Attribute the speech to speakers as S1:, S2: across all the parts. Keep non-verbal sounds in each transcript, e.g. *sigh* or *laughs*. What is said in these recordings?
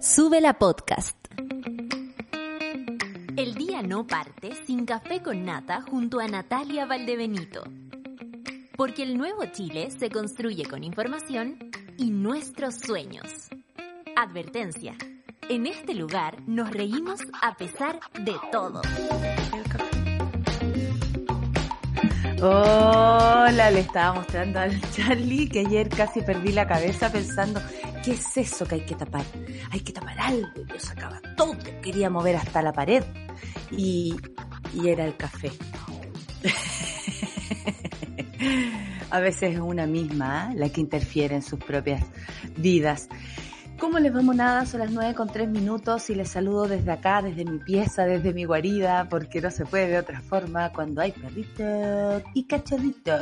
S1: Sube la podcast. El día no parte sin café con nata junto a Natalia Valdebenito. Porque el nuevo Chile se construye con información y nuestros sueños. Advertencia. En este lugar nos reímos a pesar de todo.
S2: Hola, le estaba mostrando al Charlie que ayer casi perdí la cabeza pensando, ¿qué es eso que hay que tapar? Hay que tapar algo. Yo sacaba todo, quería mover hasta la pared y, y era el café. *laughs* A veces es una misma ¿eh? la que interfiere en sus propias vidas. ¿Cómo les vamos nada? Son las nueve con tres minutos y les saludo desde acá, desde mi pieza, desde mi guarida, porque no se puede de otra forma cuando hay perrito y cachorrito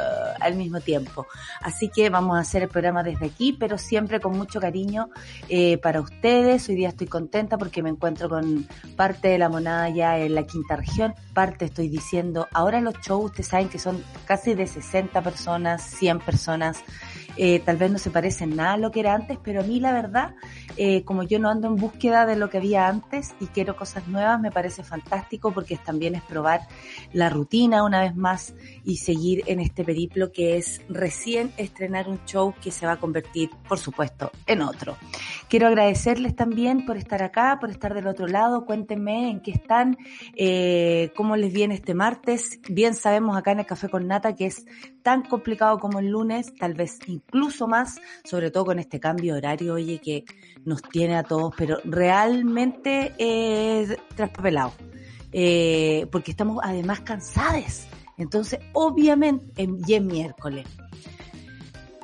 S2: al mismo tiempo. Así que vamos a hacer el programa desde aquí, pero siempre con mucho cariño eh, para ustedes. Hoy día estoy contenta porque me encuentro con parte de la monada ya en la quinta región. Parte estoy diciendo, ahora los shows, ustedes saben que son casi de 60 personas, 100 personas. Eh, tal vez no se parecen nada a lo que era antes, pero a mí la verdad, eh, como yo no ando en búsqueda de lo que había antes y quiero cosas nuevas, me parece fantástico porque también es probar la rutina una vez más y seguir en este periplo que es recién estrenar un show que se va a convertir, por supuesto, en otro. Quiero agradecerles también por estar acá, por estar del otro lado. Cuéntenme en qué están, eh, cómo les viene este martes. Bien sabemos acá en el Café con Nata que es tan complicado como el lunes, tal vez incluso más, sobre todo con este cambio horario, oye, que nos tiene a todos, pero realmente es traspapelado. Eh, porque estamos además cansados. Entonces, obviamente, y es miércoles.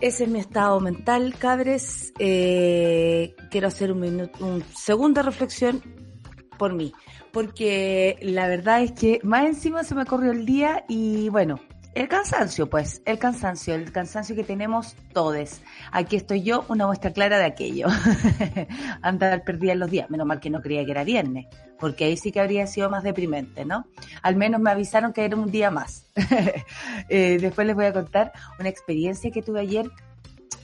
S2: Ese es mi estado mental, cabres. Eh, quiero hacer un minuto, un segunda reflexión por mí, porque la verdad es que más encima se me corrió el día y bueno, el cansancio, pues, el cansancio, el cansancio que tenemos todos. Aquí estoy yo, una muestra clara de aquello. *laughs* Andar perdida en los días. Menos mal que no creía que era viernes, porque ahí sí que habría sido más deprimente, ¿no? Al menos me avisaron que era un día más. *laughs* eh, después les voy a contar una experiencia que tuve ayer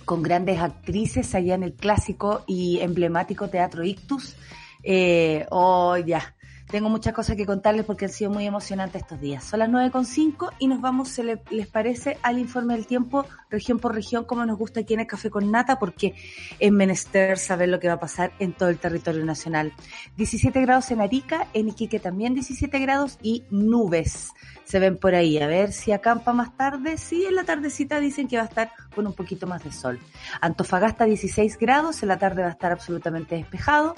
S2: con grandes actrices allá en el clásico y emblemático Teatro Ictus. Eh, oh, ya tengo muchas cosas que contarles porque han sido muy emocionantes estos días. Son las 9.5 y nos vamos, se les parece, al informe del tiempo, región por región, como nos gusta aquí en el Café con Nata, porque es menester saber lo que va a pasar en todo el territorio nacional. 17 grados en Arica, en Iquique también 17 grados y nubes se ven por ahí. A ver si acampa más tarde. Sí, en la tardecita dicen que va a estar con un poquito más de sol. Antofagasta 16 grados, en la tarde va a estar absolutamente despejado.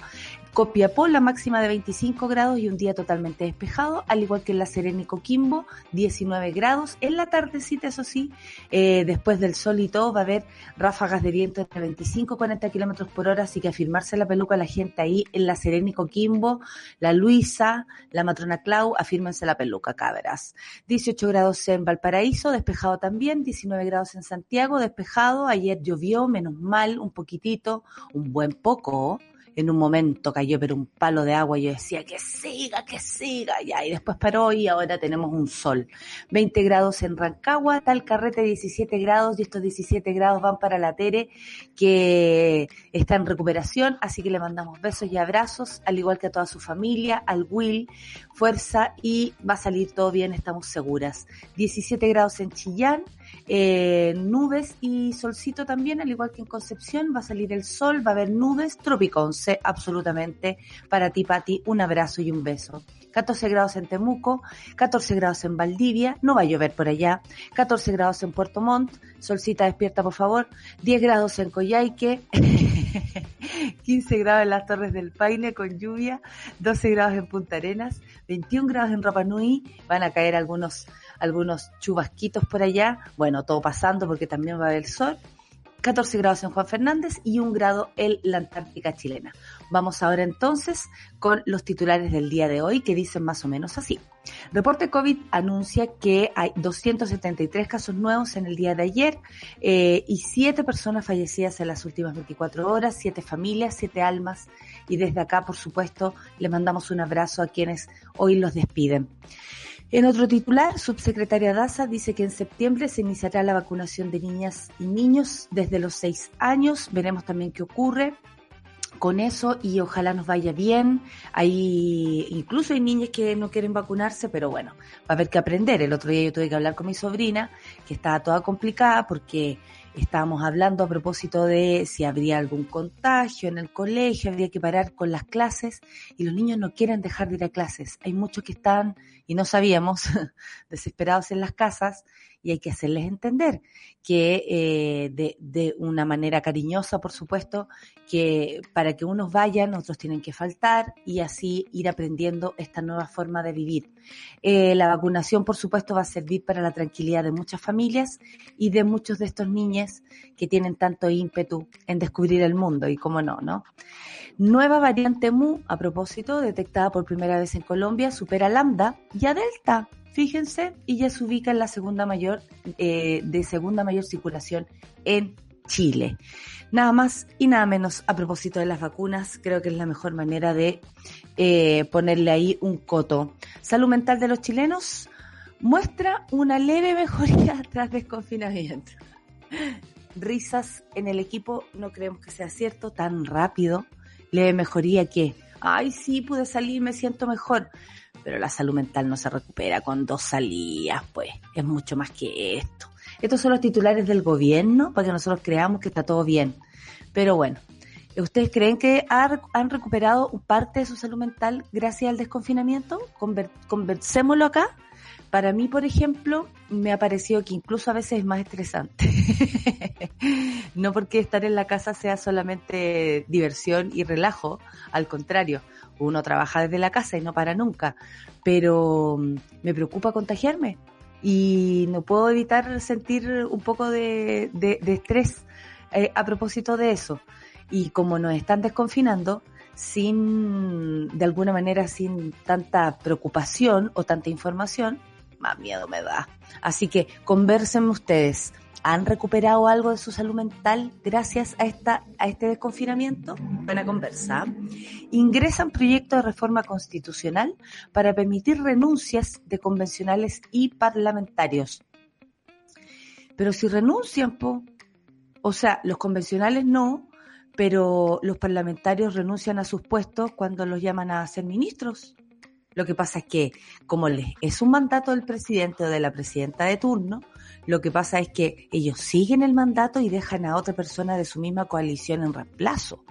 S2: Copiapó la máxima de 25 grados y un día totalmente despejado, al igual que en La Serena Coquimbo, 19 grados. En la tardecita, eso sí, eh, después del sol y todo, va a haber ráfagas de viento entre 25 y 40 kilómetros por hora, así que afirmarse la peluca la gente ahí en La Serena Coquimbo, la Luisa, la Matrona Clau, afírmense la peluca, cabras. 18 grados en Valparaíso, despejado también, 19 grados en Santiago, despejado. Ayer llovió, menos mal, un poquitito, un buen poco en un momento cayó pero un palo de agua y yo decía que siga, que siga, ya, y después paró y ahora tenemos un sol. 20 grados en Rancagua, tal carrete 17 grados y estos 17 grados van para la Tere que está en recuperación, así que le mandamos besos y abrazos, al igual que a toda su familia, al Will, fuerza y va a salir todo bien, estamos seguras. 17 grados en Chillán, eh, nubes y solcito también, al igual que en Concepción, va a salir el sol, va a haber nubes, tropiconce, absolutamente, para ti, Pati, un abrazo y un beso. 14 grados en Temuco, 14 grados en Valdivia, no va a llover por allá, 14 grados en Puerto Montt, solcita despierta por favor, 10 grados en Coyhaique, *laughs* 15 grados en las Torres del Paine con lluvia, 12 grados en Punta Arenas, 21 grados en Rapa Nui, van a caer algunos algunos chubasquitos por allá, bueno, todo pasando porque también va a haber sol, 14 grados en Juan Fernández y un grado en la Antártica chilena. Vamos ahora entonces con los titulares del día de hoy que dicen más o menos así. Reporte COVID anuncia que hay 273 casos nuevos en el día de ayer eh, y 7 personas fallecidas en las últimas 24 horas, 7 familias, 7 almas y desde acá, por supuesto, le mandamos un abrazo a quienes hoy los despiden. En otro titular, subsecretaria Daza dice que en septiembre se iniciará la vacunación de niñas y niños desde los seis años. Veremos también qué ocurre con eso y ojalá nos vaya bien. Hay, incluso hay niñas que no quieren vacunarse, pero bueno, va a haber que aprender. El otro día yo tuve que hablar con mi sobrina, que estaba toda complicada porque estábamos hablando a propósito de si habría algún contagio en el colegio, habría que parar con las clases y los niños no quieren dejar de ir a clases. Hay muchos que están, y no sabíamos, *laughs* desesperados en las casas y hay que hacerles entender que eh, de, de, una manera cariñosa, por supuesto, que para que unos vayan, otros tienen que faltar y así ir aprendiendo esta nueva forma de vivir. Eh, la vacunación, por supuesto, va a servir para la tranquilidad de muchas familias y de muchos de estos niños que tienen tanto ímpetu en descubrir el mundo y cómo no, ¿no? Nueva variante Mu, a propósito, detectada por primera vez en Colombia, supera Lambda y a Delta fíjense, y ya se ubica en la segunda mayor, eh, de segunda mayor circulación en Chile. Nada más y nada menos a propósito de las vacunas, creo que es la mejor manera de eh, ponerle ahí un coto. Salud mental de los chilenos muestra una leve mejoría *laughs* tras desconfinamiento. Risas en el equipo, no creemos que sea cierto, tan rápido. Leve mejoría que, ay, sí, pude salir, me siento mejor pero la salud mental no se recupera con dos salidas, pues es mucho más que esto. Estos son los titulares del gobierno para que nosotros creamos que está todo bien. Pero bueno, ¿ustedes creen que han recuperado parte de su salud mental gracias al desconfinamiento? Conversémoslo acá. Para mí, por ejemplo, me ha parecido que incluso a veces es más estresante. *laughs* no porque estar en la casa sea solamente diversión y relajo, al contrario, uno trabaja desde la casa y no para nunca, pero mm, me preocupa contagiarme y no puedo evitar sentir un poco de, estrés eh, a propósito de eso. Y como nos están desconfinando, sin, de alguna manera, sin tanta preocupación o tanta información, más miedo me da. Así que conversen ustedes han recuperado algo de su salud mental gracias a, esta, a este desconfinamiento? Buena conversa. Ingresan proyecto de reforma constitucional para permitir renuncias de convencionales y parlamentarios. Pero si renuncian, po, o sea, los convencionales no, pero los parlamentarios renuncian a sus puestos cuando los llaman a ser ministros. Lo que pasa es que, como les es un mandato del presidente o de la presidenta de turno, lo que pasa es que ellos siguen el mandato y dejan a otra persona de su misma coalición en reemplazo.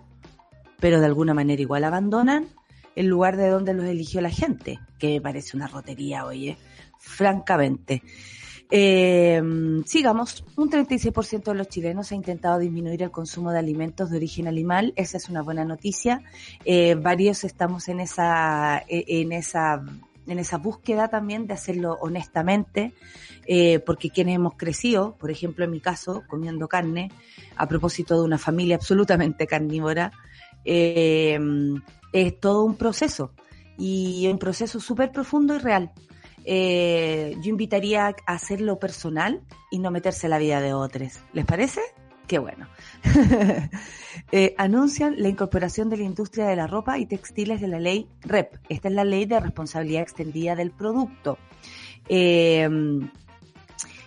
S2: Pero de alguna manera igual abandonan el lugar de donde los eligió la gente, que me parece una rotería, oye, francamente. Eh, sigamos, un 36% de los chilenos ha intentado disminuir el consumo de alimentos de origen animal, esa es una buena noticia. Eh, varios estamos en esa, en esa, en esa búsqueda también de hacerlo honestamente. Eh, porque quienes hemos crecido, por ejemplo en mi caso, comiendo carne, a propósito de una familia absolutamente carnívora, eh, es todo un proceso y un proceso súper profundo y real. Eh, yo invitaría a hacerlo personal y no meterse en la vida de otros. ¿Les parece? Qué bueno. *laughs* anuncian la incorporación de la industria de la ropa y textiles de la ley REP. Esta es la ley de responsabilidad extendida del producto. Eh,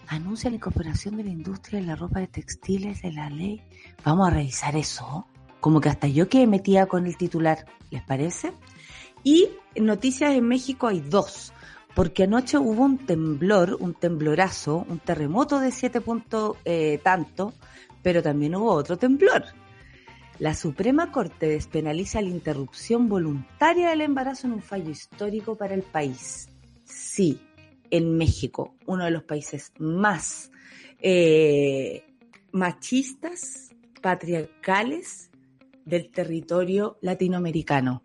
S2: anuncia la incorporación de la industria de la ropa de textiles de la ley. Vamos a revisar eso. Como que hasta yo quedé metida con el titular, ¿les parece? Y noticias en México hay dos, porque anoche hubo un temblor, un temblorazo, un terremoto de siete puntos eh, tanto, pero también hubo otro temblor. La Suprema Corte despenaliza la interrupción voluntaria del embarazo en un fallo histórico para el país. Sí, en México, uno de los países más eh, machistas, patriarcales del territorio latinoamericano.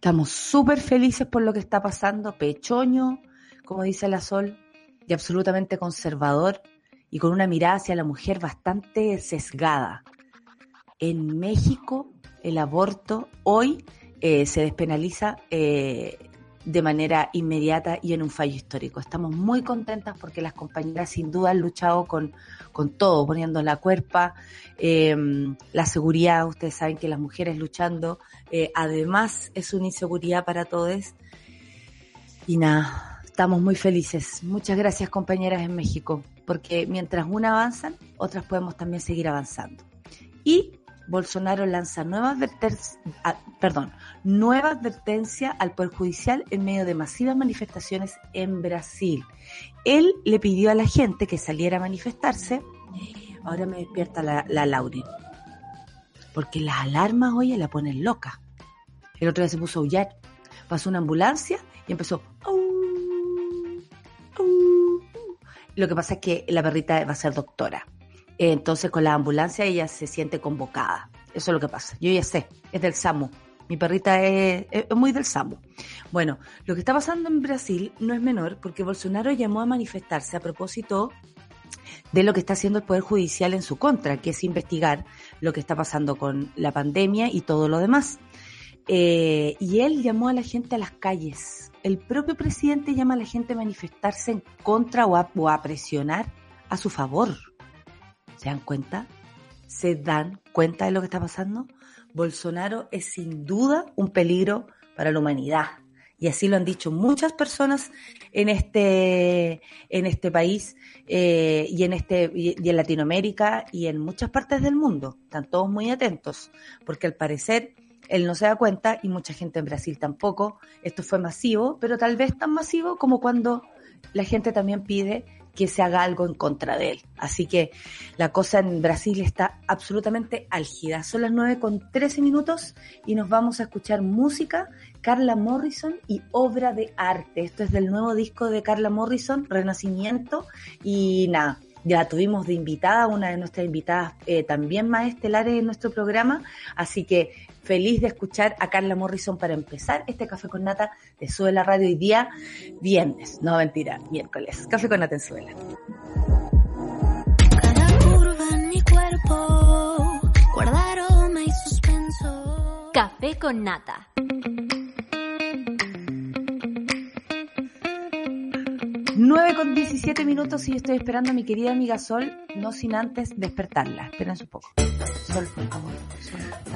S2: Estamos súper felices por lo que está pasando, pechoño, como dice la Sol, y absolutamente conservador y con una mirada hacia la mujer bastante sesgada. En México, el aborto hoy eh, se despenaliza eh, de manera inmediata y en un fallo histórico. Estamos muy contentas porque las compañeras sin duda han luchado con, con todo, poniendo la cuerpa, em, la seguridad, ustedes saben que las mujeres luchando, eh, además es una inseguridad para todos. Y nada, estamos muy felices. Muchas gracias compañeras en México, porque mientras una avanzan, otras podemos también seguir avanzando. Y Bolsonaro lanza nueva advertencia, perdón, nueva advertencia al Poder Judicial en medio de masivas manifestaciones en Brasil. Él le pidió a la gente que saliera a manifestarse. Ahora me despierta la, la Laurin. Porque las alarmas, oye, la ponen loca. El otro día se puso a aullar. Pasó una ambulancia y empezó. Lo que pasa es que la perrita va a ser doctora. Entonces con la ambulancia ella se siente convocada. Eso es lo que pasa. Yo ya sé, es del SAMU. Mi perrita es, muy del SAMU. Bueno, lo que está pasando en Brasil no es menor porque Bolsonaro llamó a manifestarse a propósito de lo que está haciendo el Poder Judicial en su contra, que es investigar lo que está pasando con la pandemia y todo lo demás. Eh, y él llamó a la gente a las calles. El propio presidente llama a la gente a manifestarse en contra o a presionar a su favor. ¿Se dan cuenta? ¿Se dan cuenta de lo que está pasando? Bolsonaro es sin duda un peligro para la humanidad. Y así lo han dicho muchas personas en este, en este país eh, y, en este, y en Latinoamérica y en muchas partes del mundo. Están todos muy atentos, porque al parecer él no se da cuenta y mucha gente en Brasil tampoco. Esto fue masivo, pero tal vez tan masivo como cuando la gente también pide que se haga algo en contra de él. Así que la cosa en Brasil está absolutamente álgida. Son las 9 con 13 minutos y nos vamos a escuchar música, Carla Morrison y obra de arte. Esto es del nuevo disco de Carla Morrison, Renacimiento. Y nada, ya tuvimos de invitada, una de nuestras invitadas eh, también más estelares en nuestro programa, así que feliz de escuchar a Carla Morrison para empezar este Café con Nata de Suela Radio hoy día, viernes, no mentira, miércoles. Café con Nata en Suela.
S1: mi cuerpo, Café con Nata.
S2: 9 con 17 minutos y estoy esperando a mi querida amiga Sol, no sin antes despertarla. Esperen un poco. Sol, por favor.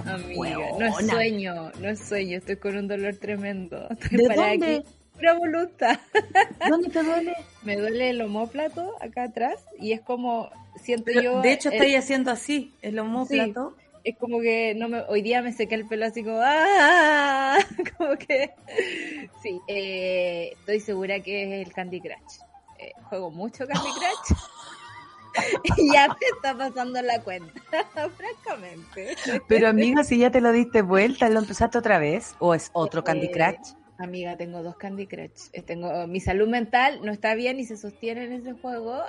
S3: amiga, no es sueño, no es sueño, estoy con un dolor tremendo. *laughs*
S2: Estoy ¿De dónde? Aquí.
S3: Pura voluntad. *laughs*
S2: ¿Dónde te duele?
S3: Me duele el homóplato acá atrás y es como siento yo.
S2: De hecho, estoy haciendo así, el homóplato
S3: es como que no me, hoy día me sequé el pelo así como, ¡ah! *laughs* Como que, sí, eh, estoy segura que es el Candy Crush. Eh, juego mucho Candy *laughs* Crush. *laughs* y ya me está pasando la cuenta, francamente.
S2: Pero amiga, si ya te lo diste vuelta, ¿lo empezaste otra vez? ¿O es otro Candy eh, Crush?
S3: Amiga, tengo dos Candy Crush. Tengo, mi salud mental no está bien y se sostiene en ese juego.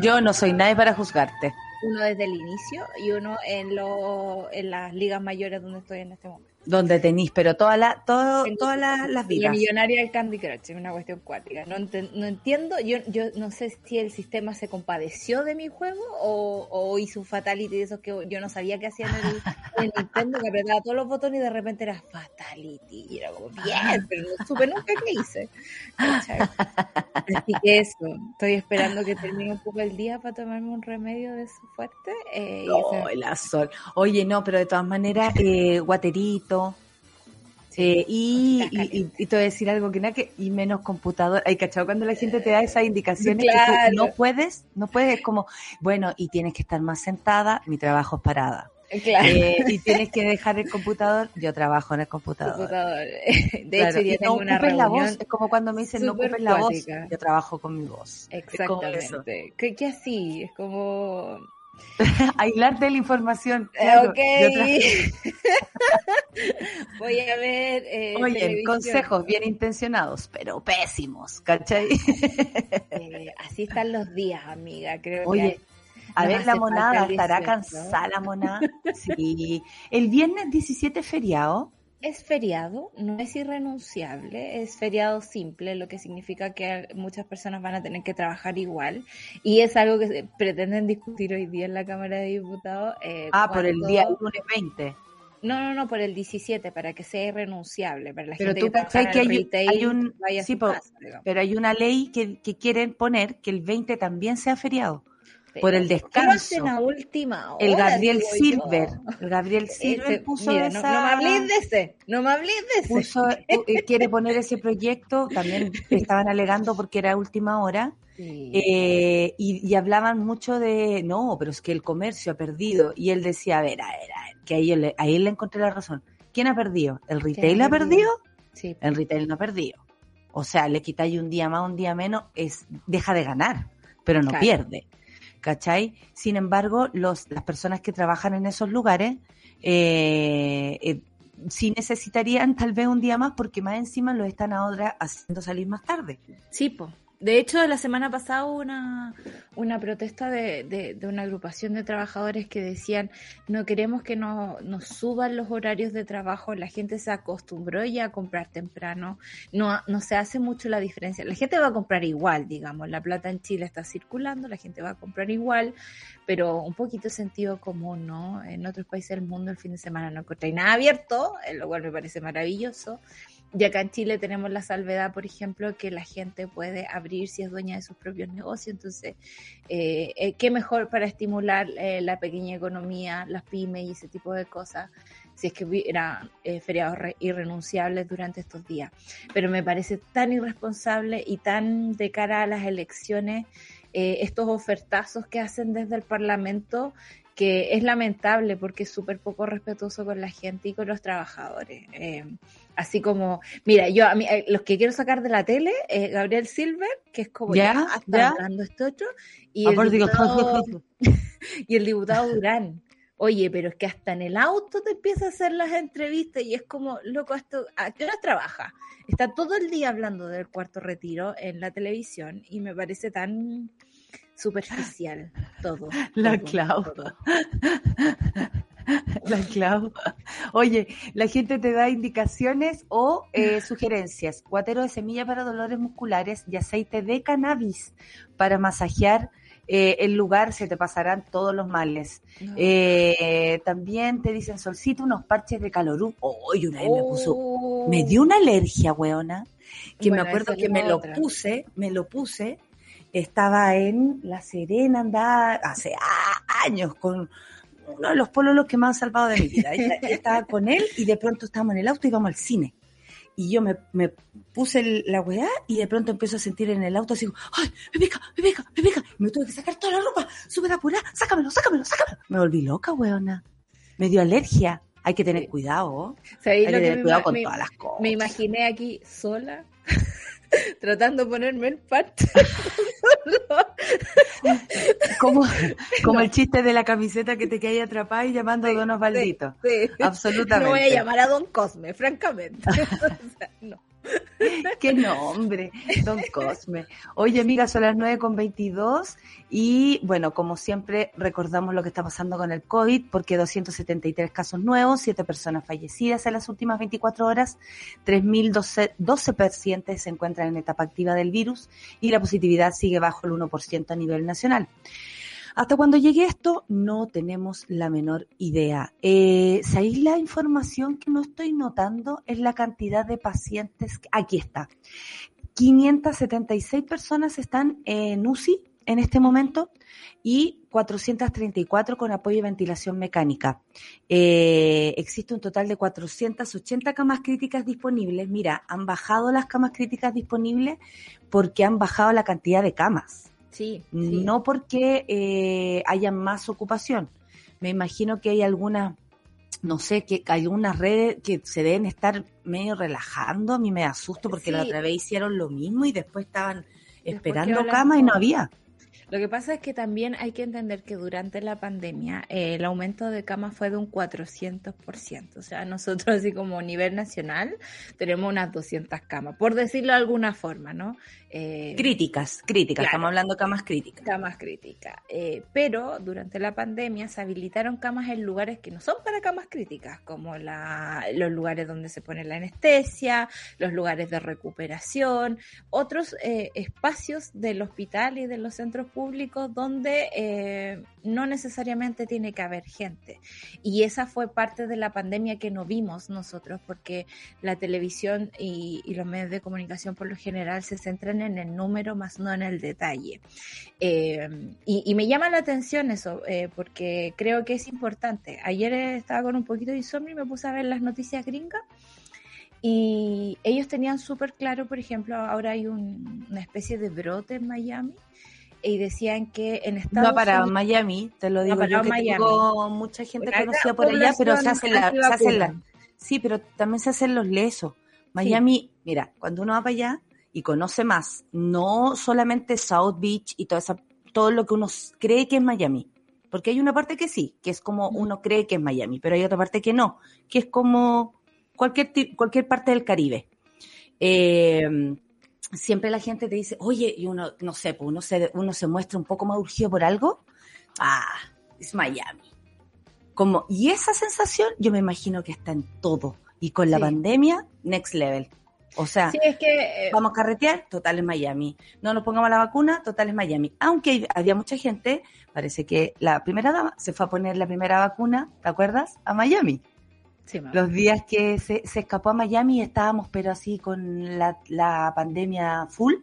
S2: Yo no soy nadie para juzgarte
S3: uno desde el inicio y uno en, lo, en las ligas mayores donde estoy en este momento
S2: donde tenéis, pero toda la, todo, todas las vidas.
S3: La millonaria del Candy Crush es una cuestión cuática. No, no entiendo, yo, yo no sé si el sistema se compadeció de mi juego o, o hizo un fatality de esos que yo no sabía que hacían en el, Nintendo, que apretaba todos los botones y de repente era fatality. Y era como, bien, pero no supe nunca qué hice. Así que eso, estoy esperando que termine un poco el día para tomarme un remedio de su fuerte.
S2: Eh, la sol. Oye, no, pero de todas maneras, eh, guaterito eh, y, y, te voy a decir algo que nada que, y menos computador. Hay cachado cuando la gente te da esas indicaciones que no puedes, no puedes, como, bueno, y tienes que estar más sentada, mi trabajo es parada. Eh, y tienes que dejar el computador, yo trabajo en el computador. *laughs*
S3: De hecho, tengo una reunión
S2: la voz, es como cuando me dicen no ocupes la voz, yo trabajo con mi voz.
S3: Exactamente. ¿Qué, ¿Qué así? Es como *laughs*
S2: Aislarte la información.
S3: ok. *laughs* *laughs* Voy a ver. Eh,
S2: Oye, consejos bien intencionados, pero pésimos, ¿cachai?
S3: Eh, así están los días, amiga. Creo
S2: Oye, a ver, la monada, ¿estará cansada la monada? Sí. El viernes 17 feriado
S3: es feriado, no es irrenunciable, es feriado simple, lo que significa que muchas personas van a tener que trabajar igual y es algo que pretenden discutir hoy día en la Cámara de Diputados.
S2: Eh, ah, por el día lunes 20.
S3: No, no, no, por el 17, para que sea irrenunciable, para la
S2: pero
S3: gente
S2: tú que, que hay, un, sí, pero hay una ley que, que quieren poner que el 20 también sea feriado. Por el descanso.
S3: última
S2: el Gabriel Silver, el Gabriel Silver puso
S3: no, me de ese, no me hables de ese.
S2: Eh, quiere poner ese proyecto, también estaban alegando porque era última hora. Eh, y, hablaban mucho de, no, pero es que el comercio ha perdido. Y él decía, a ver, a ver, a ver, que ahí le, ahí le encontré la razón. ¿Quién ha perdido? ¿El retail ha perdido? Sí. El retail no ha perdido. O sea, le quitáis un día más, un día menos, es deja de ganar, pero no pierde. ¿Cachai? Sin embargo, los, las personas que trabajan en esos lugares eh, eh, sí necesitarían tal vez un día más porque más encima lo están ahora haciendo salir más tarde.
S3: Sí, pues. De hecho, la semana pasada hubo una, una protesta de, de, una agrupación de trabajadores que decían no queremos que no, nos suban los horarios de trabajo, la gente se acostumbró ya a comprar temprano, no, no se hace mucho la diferencia. La gente va a comprar igual, digamos, la plata en Chile está circulando, la gente va a comprar igual, pero un poquito sentido común, ¿no? En otros países del mundo el fin de semana no encontré nada abierto, lo cual me parece maravilloso. Y acá en Chile tenemos la salvedad, por ejemplo, que la gente puede abrir si es dueña de sus propios negocios. Entonces, eh, eh ¿qué mejor para estimular eh, la pequeña economía, las pymes y ese tipo de cosas? si es que hubiera eh, feriados irrenunciables durante estos días. Pero me parece tan irresponsable y tan de cara a las elecciones estos ofertazos que hacen desde el Parlamento que es lamentable porque es súper poco respetuoso con la gente y con los trabajadores. Eh, así como, mira, yo a mí, eh, los que quiero sacar de la tele, eh, Gabriel Silver, que es como
S2: ya,
S3: está hablando este otro, y, el diputado, *laughs* *laughs* y el diputado Durán. Oye, pero es que hasta en el auto te empieza a hacer las entrevistas y es como, loco, esto, ¿a qué hora trabaja? Está todo el día hablando del cuarto retiro en la televisión y me parece tan superficial todo. *laughs*
S2: La Clau. *laughs* La Clau. Oye, la gente te da indicaciones o eh, *laughs* sugerencias. Cuatero de semilla para dolores musculares y aceite de cannabis para masajear eh, el lugar, se te pasarán todos los males. Eh, también te dicen solcito unos parches de calorú. Oye, una vez me puso, me dio una alergia, weona, que me acuerdo que me lo puse, me lo puse estaba en La Serena, andaba hace años con uno de los pololos que me han salvado de mi vida. estaba con él y de pronto estábamos en el auto y íbamos al cine. Y yo me, puse la weá y de pronto empiezo a sentir en el auto así, ¡ay, me pica, me pica, me pica! Me tuve que sacar toda la ropa, súper apurada, sácamelo, sácamelo, sácamelo. Me volví loca, weona. Me dio alergia. Hay que tener cuidado. Hay que tener cuidado con todas las cosas.
S3: Me imaginé aquí sola *laughs* *laughs* tratando de ponerme en parte. *laughs*
S2: como, como el chiste de la camiseta que te cae atrapada y llamando a Don Osvaldito. Absolutamente.
S3: No voy a llamar a Don Cosme, francamente. *laughs* no. *laughs*
S2: Qué nombre, Don Cosme. Oye, amiga, son las 9 con 22 y bueno, como siempre, recordamos lo que está pasando con el COVID porque 273 casos nuevos, 7 personas fallecidas en las últimas 24 horas, 3.012 pacientes se encuentran en etapa activa del virus y la positividad sigue bajo el 1% a nivel nacional. Hasta cuando llegue esto, no tenemos la menor idea. Eh, ¿Sabéis la información que no estoy notando? Es la cantidad de pacientes. Aquí está. 576 personas están en UCI en este momento y 434 con apoyo y ventilación mecánica. Eh, existe un total de 480 camas críticas disponibles. Mira, han bajado las camas críticas disponibles porque han bajado la cantidad de camas.
S3: Sí,
S2: No porque eh, haya más ocupación. Me imagino que hay algunas, no sé, que hay algunas redes que se deben estar medio relajando. A mí me asusto porque la otra vez hicieron lo mismo y después estaban esperando cama y no había.
S3: Lo que pasa es que también hay que entender que durante la pandemia eh, el aumento de camas fue de un 400%. O sea, nosotros así como a nivel nacional tenemos unas 200 camas, por decirlo de alguna forma, ¿no?
S2: Eh, críticas, críticas, estamos hablando de camas críticas.
S3: Camas críticas. Eh, pero durante la pandemia se habilitaron camas en lugares que no son para camas críticas, como la, los lugares donde se pone la anestesia, los lugares de recuperación, otros eh, espacios del hospital y de los centros públicos donde eh, no necesariamente tiene que haber gente. Y esa fue parte de la pandemia que no vimos nosotros, porque la televisión y, los medios de comunicación por lo general se centran en el número más no en el detalle. Eh, y, me llama la atención eso, eh, porque creo que es importante. Ayer estaba con un poquito de insomnio y me puse a ver las noticias gringas. Y ellos tenían súper claro, por ejemplo, ahora hay una especie de brote en Miami y decían que en Estados
S2: No para Miami, te lo digo yo que tengo mucha gente conocida por allá, pero se hacen, la, se hacen la, sí, pero también se hacen los lesos. Miami, mira, cuando uno va para allá y conoce más, no solamente South Beach y toda esa, todo lo que uno cree que es Miami, porque hay una parte que sí, que es como uno cree que es Miami, pero hay otra parte que no, que es como cualquier, cualquier parte del Caribe. Eh, siempre la gente te dice, oye, y uno, no sé, pues uno se, uno se muestra un poco más urgido por algo, ah, es Miami. Como, y esa sensación yo me imagino que está en todo. Y con la pandemia, next level. O sea,
S3: es que,
S2: eh, vamos a carretear, total es Miami. No nos pongamos la vacuna, total es Miami. Aunque había mucha gente, parece que la primera dama se fue a poner la primera vacuna, ¿te acuerdas? A Miami los días que se, escapó a Miami estábamos, pero así con la, pandemia full.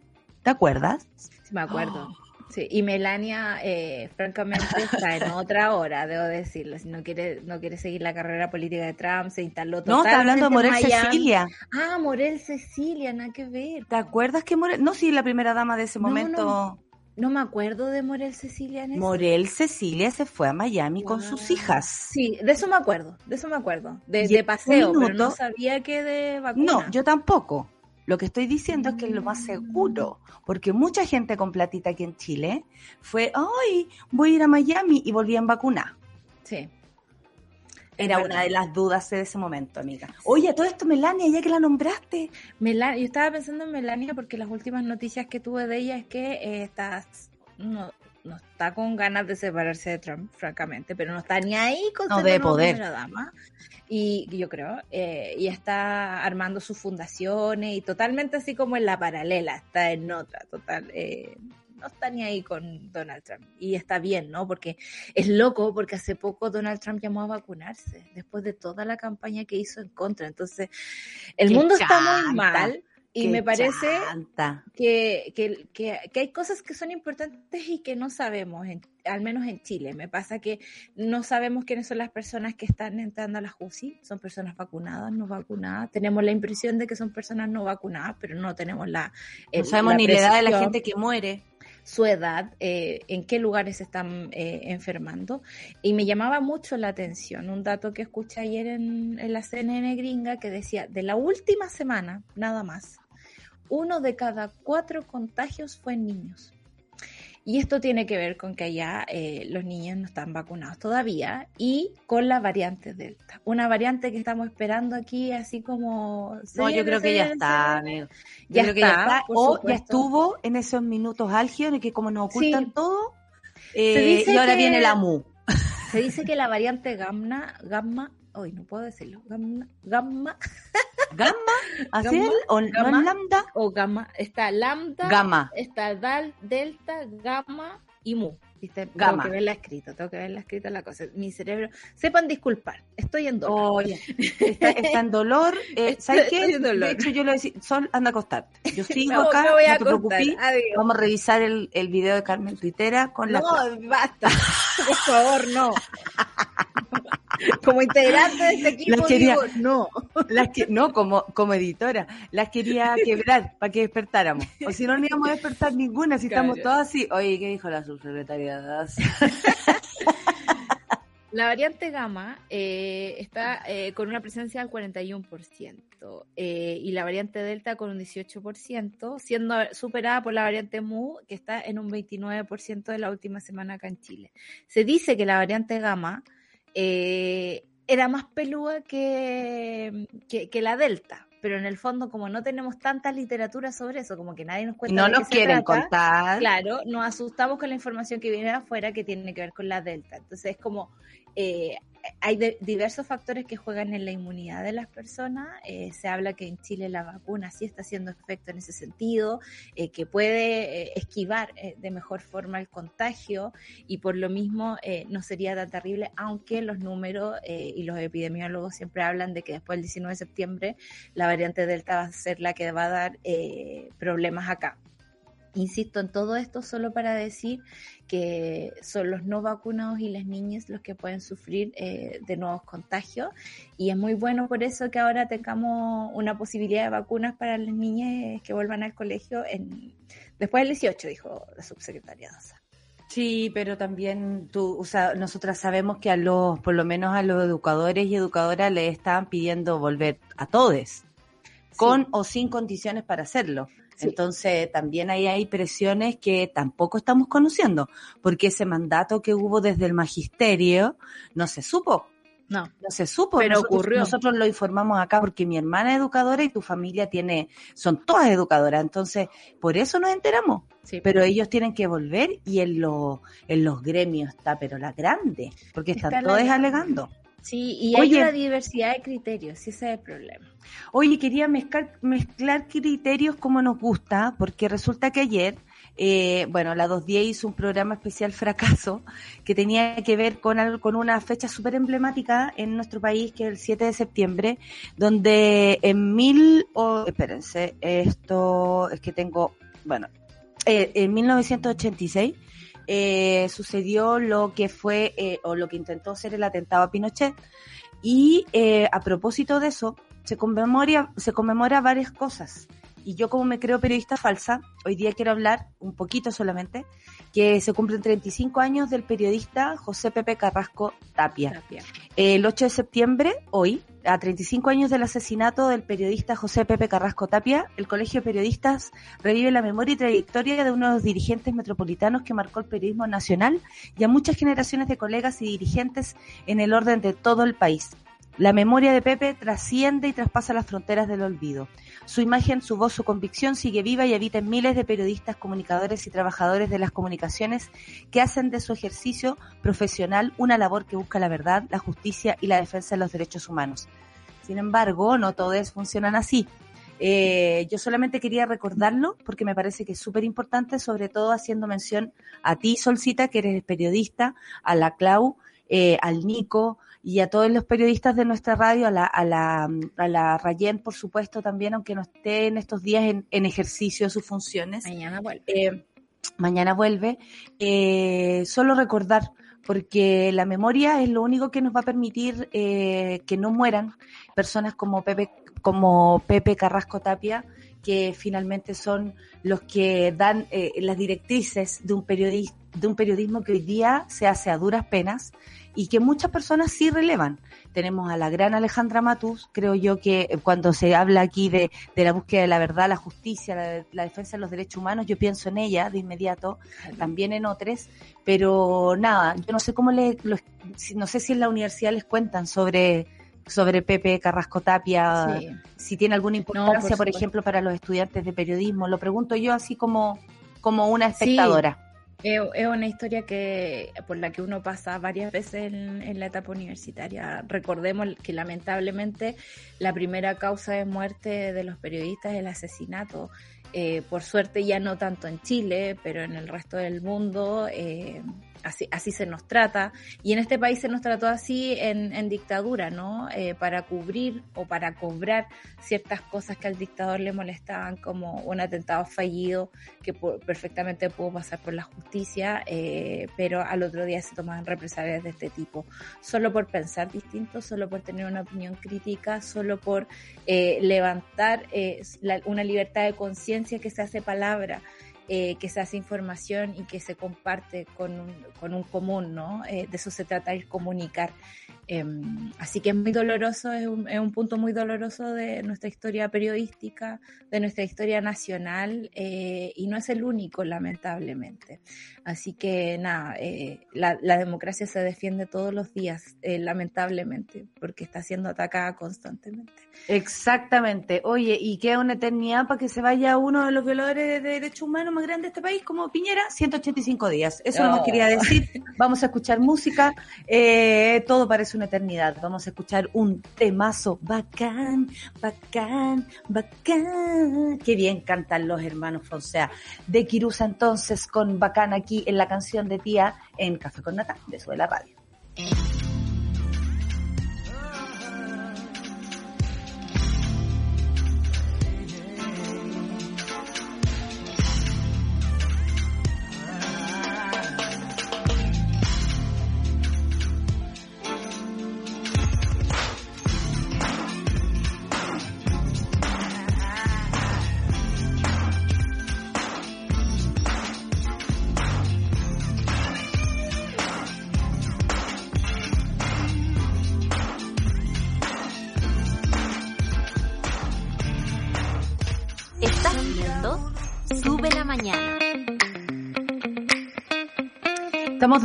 S2: ¿Te acuerdas?
S3: Sí, me acuerdo. *gasps* Sí, y Melania, eh, francamente, está en *laughs* otra hora, debo decirlo. Si no quiere, no quiere seguir la carrera política de Trump, se instaló
S2: todo. No, está hablando de Morel Cecilia.
S3: Ah, Morel Cecilia, nada que ver.
S2: ¿Te acuerdas que Morel? No, sí, la primera dama de ese momento.
S3: No me acuerdo de Morel Cecilia en
S2: Morel Cecilia se fue a Miami con sus hijas.
S3: Sí, de eso me acuerdo, de eso me acuerdo. De, paseo, pero no sabía que de vacuna.
S2: No, yo tampoco. Lo que estoy diciendo es que es lo más seguro, porque mucha gente con platita aquí en Chile fue, ay, voy a ir a Miami y volvían vacunar.
S3: Sí.
S2: Era una de las dudas de ese momento, amiga. Oye, todo esto, Melania, ya que la nombraste.
S3: Melania, yo estaba pensando en Melania porque las últimas noticias que tuve de ella es que eh, está, no, no, está con ganas de separarse de Trump, francamente, pero no está ni ahí con
S2: no, de poder.
S3: dama. Y yo creo, eh, y está armando sus fundaciones y totalmente así como en la paralela, está en otra, total. Eh, no está ni ahí con Donald Trump. Y está bien, ¿no? Porque es loco, porque hace poco Donald Trump llamó a vacunarse, después de toda la campaña que hizo en contra. Entonces, el mundo está muy mal. Y me parece que, que, que, hay cosas que son importantes y que no sabemos, al menos en Chile. Me pasa que no sabemos quiénes son las personas que están entrando a la UCI. Son personas vacunadas, no vacunadas. Tenemos la impresión de que son personas no vacunadas, pero no tenemos la...
S2: no sabemos ni la edad de la gente que muere
S3: su edad, eh, en qué lugares están eh, enfermando. Y me llamaba mucho la atención un dato que escuché ayer en, en la CNN gringa que decía, de la última semana, nada más, uno de cada cuatro contagios fue en niños. Y esto tiene que ver con que allá eh, los niños no están vacunados todavía y con la variante Delta. Una variante que estamos esperando aquí, así como.
S2: No, yo creo que ya está, Ya, está, ya está. O ya estuvo en esos minutos álgidos en que, como nos ocultan todo, eh, y ahora viene la MU.
S3: Se dice que la variante gamma, gamma hoy no puedo decirlo, gamma, gamma,
S2: gamma, ¿así ¿O no lambda?
S3: O gamma, está lambda,
S2: gamma,
S3: está dal, delta, gamma y mu. ¿Viste? Tengo que verla escrita, tengo que verla escrita la cosa. Mi cerebro, sepan disculpar, estoy en dolor.
S2: Oye, está, en dolor. *laughs* Eh, ¿Sabes qué? De hecho, yo le decía, Sol, anda a acostarte. Yo *laughs* sigo acá, no te preocupes. Vamos a revisar el, el video de Carmen Tuitera con la.
S3: No, basta. *laughs* Por favor, no. *laughs* como integrante de este equipo, no. *laughs*
S2: Las que, no, como, como editora, las quería quebrar para que despertáramos. O si no, no íbamos a despertar ninguna, si estamos todas así. Oye, ¿qué dijo la subsecretaria? *laughs*
S3: La variante gamma eh, está eh, con una presencia del 41% eh, y la variante delta con un 18%, siendo superada por la variante mu que está en un 29% de la última semana acá en Chile. Se dice que la variante gamma eh, era más pelúa que, que, la Delta. Pero en el fondo, como no tenemos tanta literatura sobre eso, como que nadie nos cuenta.
S2: No nos quieren contar.
S3: Claro, nos asustamos con la información que viene de afuera que tiene que ver con la Delta. Entonces es como, eh, hay diversos factores que juegan en la inmunidad de las personas. Eh, se habla que en Chile la vacuna sí está haciendo efecto en ese sentido, eh, que puede eh, esquivar de mejor forma el contagio y por lo mismo no sería tan terrible, aunque los números y los epidemiólogos siempre hablan de que después del 19 de septiembre la variante Delta va a ser la que va a dar problemas acá. Insisto en todo esto solo para decir que son los no vacunados y las niñas los que pueden sufrir eh, de nuevos contagios y es muy bueno por eso que ahora tengamos una posibilidad de vacunas para las niñas que vuelvan al colegio en, después del 18, dijo la subsecretaria.
S2: Sí, pero también tú, o sea, nosotras sabemos que a los, por lo menos a los educadores y educadoras le están pidiendo volver a todos, con o sin condiciones para hacerlo. Entonces, también ahí hay presiones que tampoco estamos conociendo, porque ese mandato que hubo desde el magisterio no se supo.
S3: No,
S2: no se supo.
S3: Pero
S2: nosotros,
S3: ocurrió.
S2: Nosotros lo informamos acá porque mi hermana es educadora y tu familia tiene, son todas educadoras. Entonces, por eso nos enteramos.
S3: Sí.
S2: Pero ellos tienen que volver y en, lo, en los gremios está, pero la grande, porque están
S3: Está
S2: todos alegando.
S3: Sí, y
S2: Oye.
S3: hay una diversidad de criterios, ese es el problema.
S2: Oye, quería mezclar, mezclar criterios como nos gusta, porque resulta que ayer, eh, bueno, la 210 hizo un programa especial fracaso que tenía que ver con, con una fecha súper emblemática en nuestro país, que es el 7 de septiembre, donde en mil, o espérense, esto es que tengo, bueno, eh, en 1986 eh, sucedió lo que fue, eh, o lo que intentó ser el atentado a Pinochet, y eh, a propósito de eso, se conmemora, se conmemora varias cosas. Y yo como me creo periodista falsa, hoy día quiero hablar un poquito solamente, que se cumplen 35 años del periodista José Pepe Carrasco Tapia.
S3: Tapia.
S2: El 8 de septiembre, hoy, a 35 años del asesinato del periodista José Pepe Carrasco Tapia, el Colegio de Periodistas revive la memoria y trayectoria de uno de los dirigentes metropolitanos que marcó el periodismo nacional y a muchas generaciones de colegas y dirigentes en el orden de todo el país. La memoria de Pepe trasciende y traspasa las fronteras del olvido. Su imagen, su voz, su convicción sigue viva y habita en miles de periodistas, comunicadores y trabajadores de las comunicaciones que hacen de su ejercicio profesional una labor que busca la verdad, la justicia y la defensa de los derechos humanos. Sin embargo, no todos funcionan así. Eh, yo solamente quería recordarlo porque me parece que es súper importante, sobre todo haciendo mención a ti, Solcita, que eres periodista, a la Clau, eh, al Nico y a todos los periodistas de nuestra radio, a la, a la, a la Rayen, por supuesto, también, aunque no esté en estos días en, en ejercicio de sus funciones.
S3: Mañana vuelve.
S2: Eh, mañana vuelve. Eh, solo recordar, porque la memoria es lo único que nos va a permitir eh, que no mueran personas como Pepe, como Pepe Carrasco Tapia, que finalmente son los que dan eh, las directrices de un, de un periodismo que hoy día se hace a duras penas y que muchas personas sí relevan. Tenemos a la gran Alejandra Matus, creo yo que eh, cuando se habla aquí de, de la búsqueda de la verdad, la justicia, la, la defensa de los derechos humanos, yo pienso en ella de inmediato, también en otros, pero nada, yo no sé cómo le, lo- si- no sé si en la universidad les cuentan sobre sobre Pepe Carrasco Tapia,
S3: Sí.
S2: si tiene alguna importancia,
S3: por
S2: ejemplo, para los estudiantes de periodismo. Lo pregunto yo así como, como una espectadora.
S3: Es, es una historia que por la que uno pasa varias veces en, la etapa universitaria. Recordemos que lamentablemente la primera causa de muerte de los periodistas es el asesinato. Eh, por suerte ya no tanto en Chile, pero en el resto del mundo eh, así, se nos trata. Y en este país se nos trató así en, en dictadura, ¿no? Eh, para cubrir o para cobrar ciertas cosas que al dictador le molestaban, como un atentado fallido que perfectamente pudo pasar por la justicia, eh, pero al otro día se tomaban represalias de este tipo, solo por pensar distinto, solo por tener una opinión crítica, solo por eh, levantar eh, una libertad de conciencia que se hace palabra. Eh, que se hace información y que se comparte con un, con un común, ¿no? Eh, de eso se trata el comunicar. Em, así que es muy doloroso, es un, punto muy doloroso de nuestra historia periodística, de nuestra historia nacional, eh, y no es el único, lamentablemente. Así que nada, eh, la, la democracia se defiende todos los días, eh, lamentablemente, porque está siendo atacada constantemente.
S2: Exactamente. Oye, y queda una eternidad para que se vaya uno de los violadores de derechos humanos más grandes de este país, como Piñera, 185 días. Eso no
S3: No.
S2: quería decir. *laughs* Vamos a escuchar música. Eh, todo parece una eternidad. Vamos a escuchar un temazo bacán, bacán, bacán. Qué bien cantan los hermanos Fonsea de Kirusa entonces con bacán aquí en la canción de tía en Café con Nata de Suela Radio.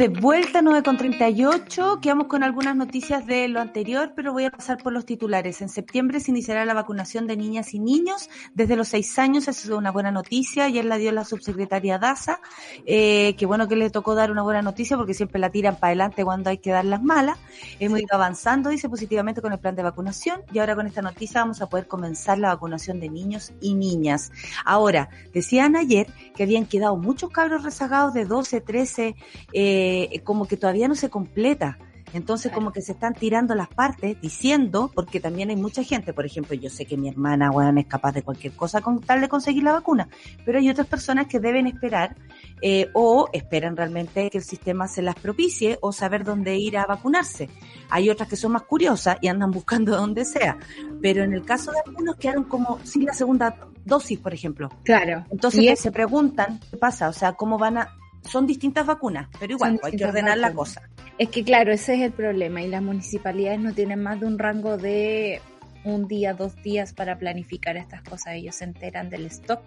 S2: De vuelta, 9.38. Quedamos con algunas noticias de lo anterior, pero voy a pasar por los titulares. En septiembre se iniciará la vacunación de niñas y niños desde los seis años. Esa es una buena noticia. Ayer la dio la subsecretaria Daza. Eh, que bueno que le tocó dar una buena noticia porque siempre la tiran para adelante cuando hay que dar las malas. Hemos ido avanzando, dice positivamente, con el plan de vacunación. Y ahora con esta noticia vamos a poder comenzar la vacunación de niños y niñas. Ahora, decían ayer que habían quedado muchos cabros rezagados de 12, 13, eh, eh, como que todavía no se completa. Entonces como que se están tirando las partes diciendo, porque también hay mucha gente, por ejemplo, yo sé que mi hermana bueno, es capaz de cualquier cosa con tal de conseguir la vacuna, pero hay otras personas que deben esperar eh, o esperan realmente que el sistema se las propicie o saber dónde ir a vacunarse. Hay otras que son más curiosas y andan buscando *laughs* donde sea, pero en el caso de algunos quedaron como sin la segunda dosis, por ejemplo.
S3: Claro.
S2: Entonces se preguntan qué pasa, o sea, cómo van a son distintas vacunas, pero igual hay que ordenar la cosa.
S3: Es que claro, ese es el problema y las municipalidades no tienen más de un rango de un día, dos días para planificar estas cosas. Ellos se enteran del stock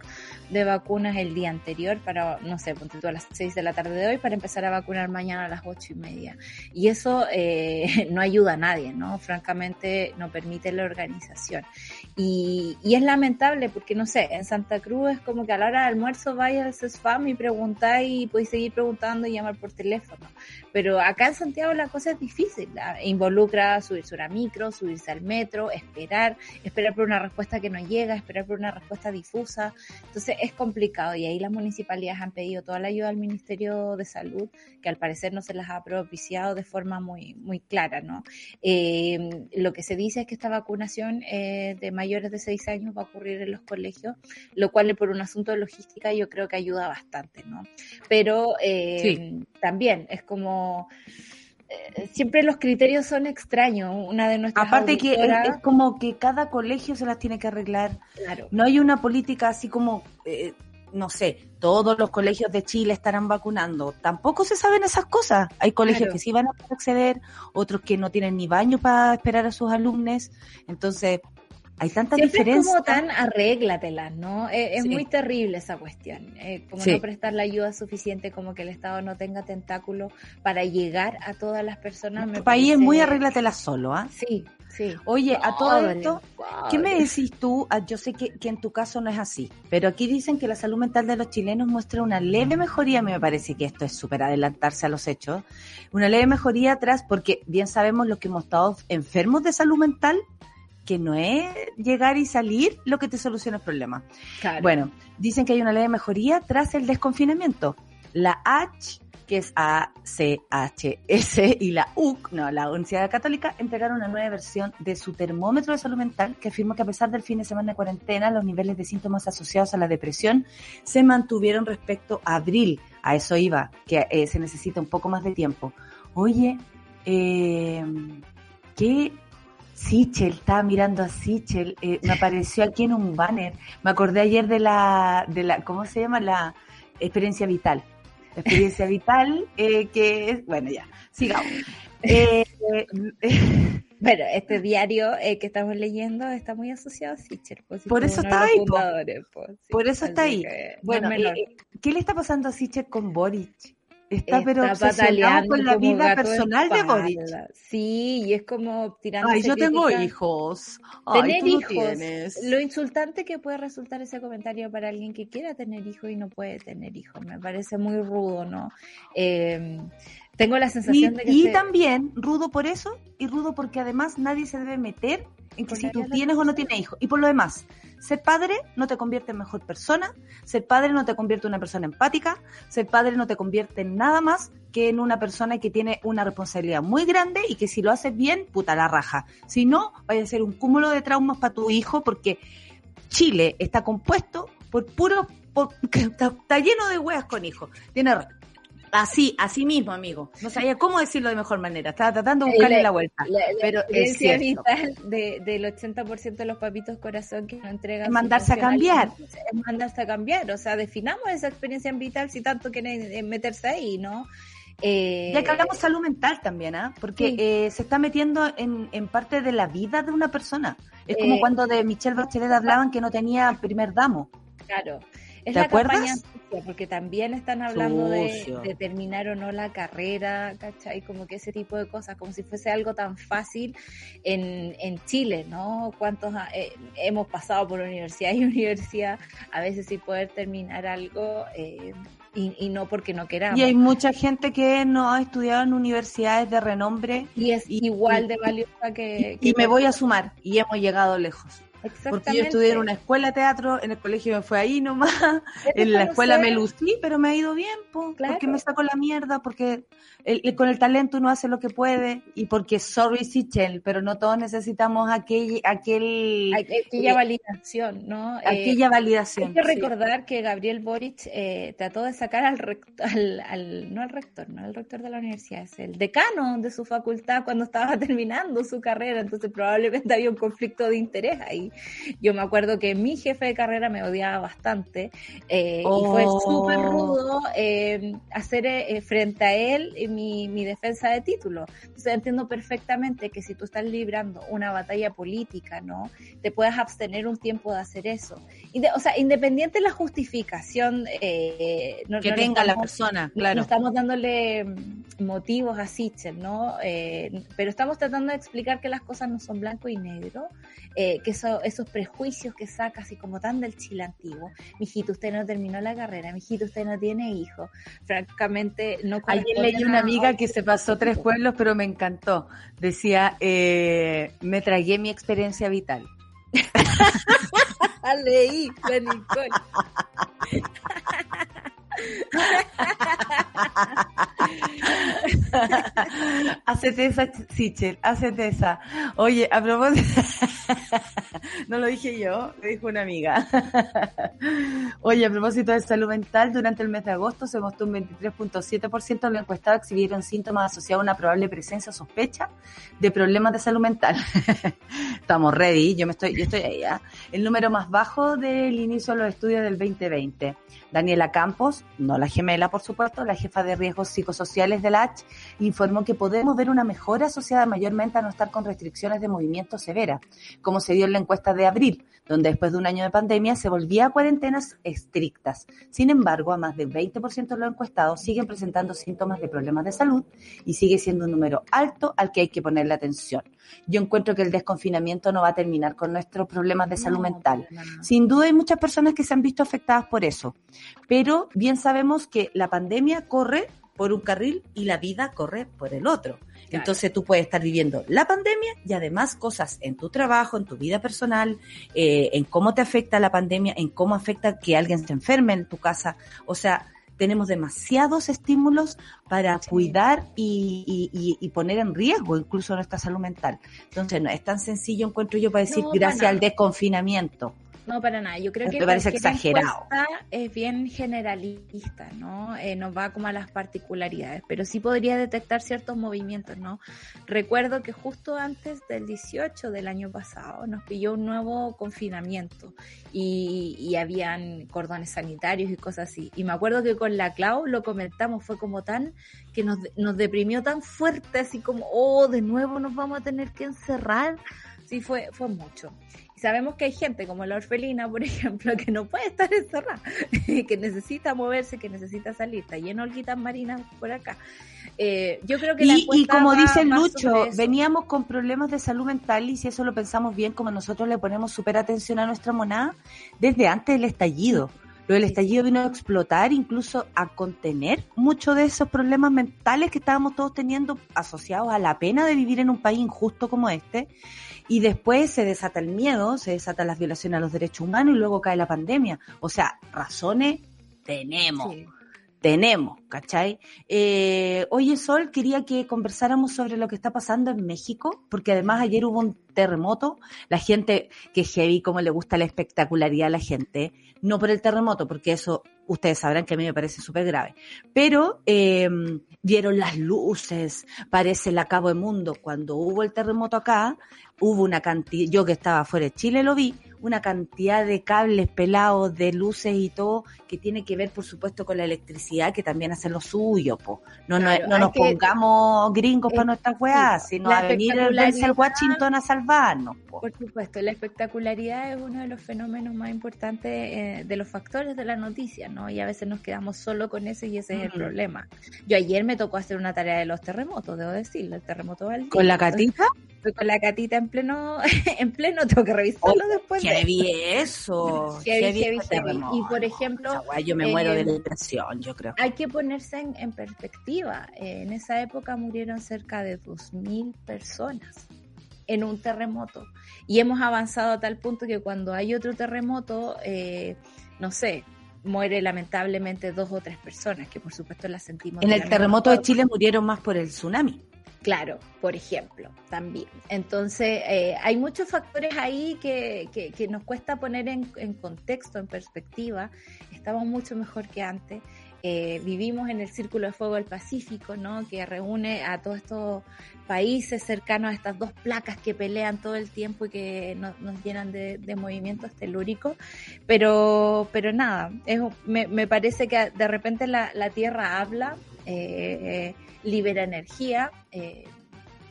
S3: de vacunas el día anterior para, no sé, ponte a las seis de la tarde de hoy para empezar a vacunar mañana a las ocho y media. Y eso eh, *laughs* no ayuda a nadie, ¿no? Francamente, no permite la organización. Y, y, es lamentable porque, no sé, en Santa Cruz es como que a la hora del almuerzo vaya al CESFAM y preguntáis y podéis seguir preguntando y llamar por teléfono. Pero acá en Santiago la cosa es difícil. Involucra subirse a una micro, subirse al metro, esperar, esperar por una respuesta que no llega, esperar por una respuesta difusa. Entonces es complicado y ahí las municipalidades han pedido toda la ayuda al Ministerio de Salud, que al parecer no se las ha propiciado de forma muy, muy clara, ¿no? Eh, lo que se dice es que esta vacunación eh, de mayores de seis años va a ocurrir en los colegios, lo cual por un asunto de logística yo creo que ayuda bastante, ¿no? Pero eh, también es como eh, siempre los criterios son extraños. Una de nuestras
S2: aparte que es, como que cada colegio se las tiene que arreglar.
S3: Claro.
S2: No hay una política así como eh, no sé, todos los colegios de Chile estarán vacunando. Tampoco se saben esas cosas. Hay colegios que sí van a acceder, otros que no tienen ni baño para esperar a sus alumnos. Entonces, hay tantas diferencias.
S3: Es como tan arréglatelas, ¿no? Eh, es, muy terrible esa cuestión. Eh, como no prestar la ayuda suficiente, como que el Estado no tenga tentáculo para llegar a todas las personas.
S2: El país es muy arréglatelas solo, ¿ah?
S3: Sí, sí.
S2: Oye, a todo esto, ¿qué me decís tú? Ah, yo sé que, que, en tu caso no es así, pero aquí dicen que la salud mental de los chilenos muestra una leve mejoría. A mí me parece que esto es súper adelantarse a los hechos. Una leve mejoría atrás, porque bien sabemos los que hemos estado enfermos de salud mental que no es llegar y salir lo que te soluciona el problema. Bueno, dicen que hay una ley de mejoría tras el desconfinamiento. La H, que es ACHS, y la UC, no, la Universidad Católica, entregaron una nueva versión de su termómetro de salud mental que afirma que a pesar del fin de semana de cuarentena, los niveles de síntomas asociados a la depresión se mantuvieron respecto a abril. A eso iba, que eh, se necesita un poco más de tiempo. Oye, eh, ¿qué Sichel, estaba mirando a Sichel, eh, me apareció aquí en un banner. Me acordé ayer de la, de la, ¿cómo se llama? La experiencia vital. La experiencia vital, eh, que es, bueno, ya, sigamos. Eh,
S3: bueno, este diario que estamos leyendo está muy asociado a Sichel.
S2: Pues, por eso está ahí. Pues, por eso está ahí. bueno, ¿qué le está pasando a Sichel con Boric? Está, pero obsesionado con la vida personal de Boric.
S3: Sí, y es como tirando.
S2: Ay, yo tengo hijos.
S3: tener hijos. Lo insultante que puede resultar ese comentario para alguien que quiera tener hijos y no puede tener hijos. Me parece muy rudo, ¿no? Eh, tengo la sensación de que.
S2: Y también rudo por eso y rudo porque además nadie se debe meter en que si tú tienes o no tienes hijos. Y por lo demás, ser padre no te convierte en mejor persona, ser padre no te convierte en una persona empática, ser padre no te convierte en nada más que en una persona que tiene una responsabilidad muy grande y que si lo haces bien, puta la raja. Si no, vaya a ser un cúmulo de traumas para tu hijo porque Chile está compuesto por puro, *laughs* está, lleno de weas con hijos. Tiene Así, así mismo, amigo. No sabía cómo decirlo de mejor manera. Estaba tratando de buscarle la, vuelta. pero es
S3: vital de, del 80% de los papitos corazón que no entregan.
S2: Es mandarse a cambiar.
S3: Es mandarse a cambiar. O sea, definamos esa experiencia vital si tanto quieren meterse ahí, ¿no?
S2: Eh, ya que hablamos salud mental también, ¿ah? Porque eh, se está metiendo en, en, parte de la vida de una persona. Es como eh, cuando de Michelle Bachelet hablaban que no tenía primer damo.
S3: Claro. Es la campaña porque también están hablando de, terminar o no la carrera, ¿cachai? Como que ese tipo de cosas, como si fuese algo tan fácil en, en Chile, ¿no? ¿Cuántos eh, hemos pasado por universidad y *laughs* universidad a veces sin poder terminar algo? Eh, y, no porque no queramos.
S2: Y hay mucha gente que no ha estudiado en universidades de renombre.
S3: Y es igual de valiosa que...
S2: y me voy a sumar, y hemos llegado lejos. Porque yo estudié en una escuela de teatro, en el colegio me fue ahí nomás, *laughs* en la escuela me lucí, pero me ha ido bien, porque me saco la mierda, porque con el talento uno hace lo que puede, y porque sorry Sichel, pero no todos necesitamos aquel... aquel
S3: aquella eh, validación, ¿no?
S2: Eh, aquella validación.
S3: Hay que recordar que Gabriel Boric eh, trató de sacar al, rector, al, no al rector, no al rector de la universidad, es el decano de su facultad cuando estaba *laughs* terminando su carrera, entonces probablemente había un conflicto de interés ahí. Yo me acuerdo que mi jefe de carrera me odiaba bastante eh, y fue oh. súper rudo eh, hacer eh, frente a él mi, mi defensa de título. Entonces entiendo perfectamente que si tú estás librando una batalla política, ¿no? Te puedes abstener un tiempo de hacer eso. Y o sea, independiente de la justificación
S2: no, que tenga la persona, claro.
S3: No estamos dándole mm, motivos a Sichel, ¿no? pero estamos tratando de explicar que las cosas no son blanco y negro, que eso esos prejuicios que saca así como tan del Chile antiguo. Mijito, usted no terminó la carrera, mijito, usted no tiene hijos. Francamente, no
S2: Ayer leí una amiga que se pasó tres pueblos, pero me encantó. Decía, eh, me tragué mi experiencia vital. *laughs*
S3: leí, fue Nicole. *laughs* *laughs*
S2: hacete esa, Sichel, hacete esa. Oye, a propósito, *laughs* no lo dije yo, lo dijo una amiga. *laughs* Oye, a propósito de salud mental, durante el mes de agosto se mostró un 23.7% de los encuestados exhibieron síntomas asociados a una probable presencia o sospecha de problemas de salud mental. Estamos ready, yo me estoy, yo estoy ahí. ¿ah? El número más bajo del inicio de los estudios del 2020. Daniela Campos, no la gemela, por supuesto, la jefa de riesgos psicosociales de la H, informó que podemos ver una mejora asociada mayormente a no estar con restricciones de movimiento severas, como se dio en la encuesta de abril, donde después de un año de pandemia se volvía a cuarentenas estrictas. Sin embargo, a más del 20% de los encuestados siguen presentando síntomas de problemas de salud y sigue siendo un número alto al que hay que ponerle atención. Yo encuentro que el desconfinamiento no va a terminar con nuestros problemas de salud mental. Sin duda hay muchas personas que se han visto afectadas por eso, pero bien sabemos que la pandemia corre por un carril y la vida corre por el otro. Entonces tú puedes estar viviendo la pandemia y además cosas en tu trabajo, en tu vida personal, eh, en cómo te afecta la pandemia, en cómo afecta que alguien se enferme en tu casa. O sea, tenemos demasiados estímulos para cuidar y, poner en riesgo incluso nuestra salud mental. Entonces no es tan sencillo, encuentro yo, para decir gracias al desconfinamiento.
S3: No, para nada. Yo creo que
S2: parece exagerado.
S3: es bien generalista, ¿no? Eh, nos va como a las particularidades, pero sí podría detectar ciertos movimientos, ¿no? Recuerdo que justo antes del 18 del año pasado nos pilló un nuevo confinamiento y, y habían cordones sanitarios y cosas así. Y me acuerdo que con la Clau lo comentamos, fue como tan que nos, nos deprimió tan fuerte, así como, oh, de nuevo nos vamos a tener que encerrar sí fue, fue mucho. Sabemos que hay gente como la orfelina, por *laughs* ejemplo, que no puede estar encerrada, *laughs* que necesita moverse, que necesita salir, está lleno de marinas por acá. Eh, yo creo que
S2: y, y como dice Lucho, veníamos con problemas de salud mental y si eso lo pensamos bien, como nosotros le ponemos súper atención a nuestra monada, desde antes del estallido. Lo del estallido vino a explotar, incluso a contener muchos de esos problemas mentales que estábamos todos teniendo asociados a la pena de vivir en un país injusto como este. Y después se desata el miedo, se desatan las violaciones a los derechos humanos y luego cae la pandemia. O sea, razones tenemos tenemos, ¿cachai? Eh, oye, Sol, quería que conversáramos sobre lo que está pasando en México, porque además ayer hubo un terremoto, la gente, que heavy, como le gusta la espectacularidad a la gente, no por el terremoto, porque eso ustedes sabrán que a mí me parece súper grave, pero eh, vieron las luces, parece el acabo de mundo. Cuando hubo el terremoto acá, hubo una cantidad, yo que estaba fuera de Chile lo vi, una cantidad de cables pelados, de luces y todo, que tiene que ver, por supuesto, con la electricidad, que también hace lo suyo, po. No, no, nos pongamos gringos para nuestras weas, sino a venir el Washington a salvarnos,
S3: Por supuesto, la espectacularidad es uno de los fenómenos más importantes eh, de los factores de la noticia, ¿no? Y a veces nos quedamos solo con ese y ese es el problema. Yo ayer me tocó hacer una tarea de los terremotos, debo decirlo, el terremoto del
S2: ¿Con la catita?
S3: con la catita en pleno, *laughs* en pleno, tengo que revisarlo oh, después.
S2: Qué bien eso. *laughs* Qué bien
S3: Y por ejemplo,
S2: yo me muero de eh, depresión, yo creo.
S3: Hay que ponerse en, perspectiva. Eh, en esa época murieron cerca de 2.000 personas en un terremoto. Y hemos avanzado a tal punto que cuando hay otro terremoto, eh, no sé, muere lamentablemente dos o tres personas, que por supuesto las sentimos.
S2: En el terremoto de Chile murieron más por el tsunami.
S3: Claro, por ejemplo, también. Entonces, eh, hay muchos factores ahí que, que, nos cuesta poner en, contexto, en perspectiva. Estamos mucho mejor que antes. Eh, vivimos en el Círculo de Fuego del Pacífico, ¿no? que reúne a todos estos países cercanos a estas dos placas que pelean todo el tiempo y que nos, llenan de, de movimientos telúricos. Pero, pero nada, me, parece que de repente la, la Tierra habla. Eh, libera energía eh,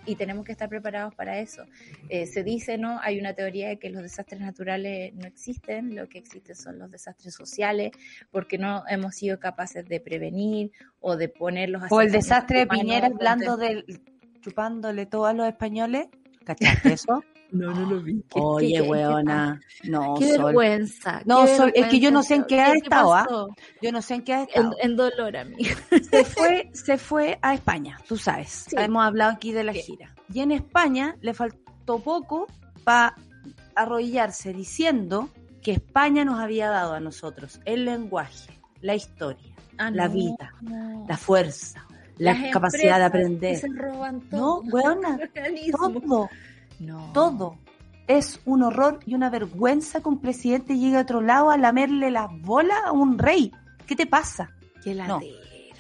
S3: y tenemos que estar preparados para eso. Eh, se dice, ¿no? Hay una teoría de que los desastres naturales no existen, lo que existen son los desastres sociales, porque no hemos sido capaces de prevenir o de ponerlos
S2: O el desastre de Piñera hablando del chupándole todo a los españoles, ¿cachaste *laughs* eso?
S3: No, no lo vi.
S2: Oye, weona. No,
S3: Qué vergüenza.
S2: No, es que yo no sé en qué ha estado, ¿ah? Yo no sé en qué ha estado.
S3: En, dolor a mí.
S2: Se fue, se fue a España, tú sabes. Hemos hablado aquí de la gira. Y en España le faltó poco para arrodillarse diciendo que España nos había dado a nosotros el lenguaje, la historia, ah, la vida, la fuerza, la capacidad de aprender.
S3: Se roban
S2: todo. No, *laughs* weona, todo todo. Es un horror y una vergüenza que un presidente llegue a otro lado a lamerle las bolas a un rey. ¿Qué te pasa?
S3: no.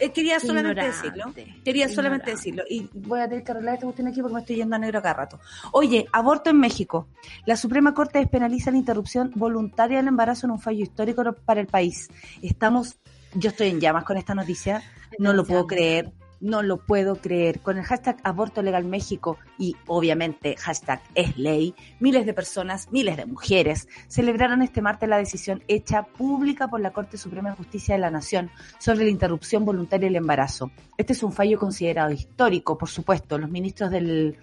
S2: Eh, quería solamente decirlo. Quería solamente decirlo. Y voy a tener que arreglar esta cuestión aquí porque me estoy yendo a negro cada rato. Oye, aborto en México. La Suprema Corte despenaliza la interrupción voluntaria del embarazo en un fallo histórico para el país. Estamos, yo estoy en llamas con esta noticia. No lo puedo creer no lo puedo creer. Con el hashtag Aborto Legal México y obviamente hashtag es ley, miles de personas, miles de mujeres celebraron este martes la decisión hecha pública por la Corte Suprema de Justicia de la Nación sobre la interrupción voluntaria del embarazo. Este es un fallo considerado histórico, por supuesto. Los ministros del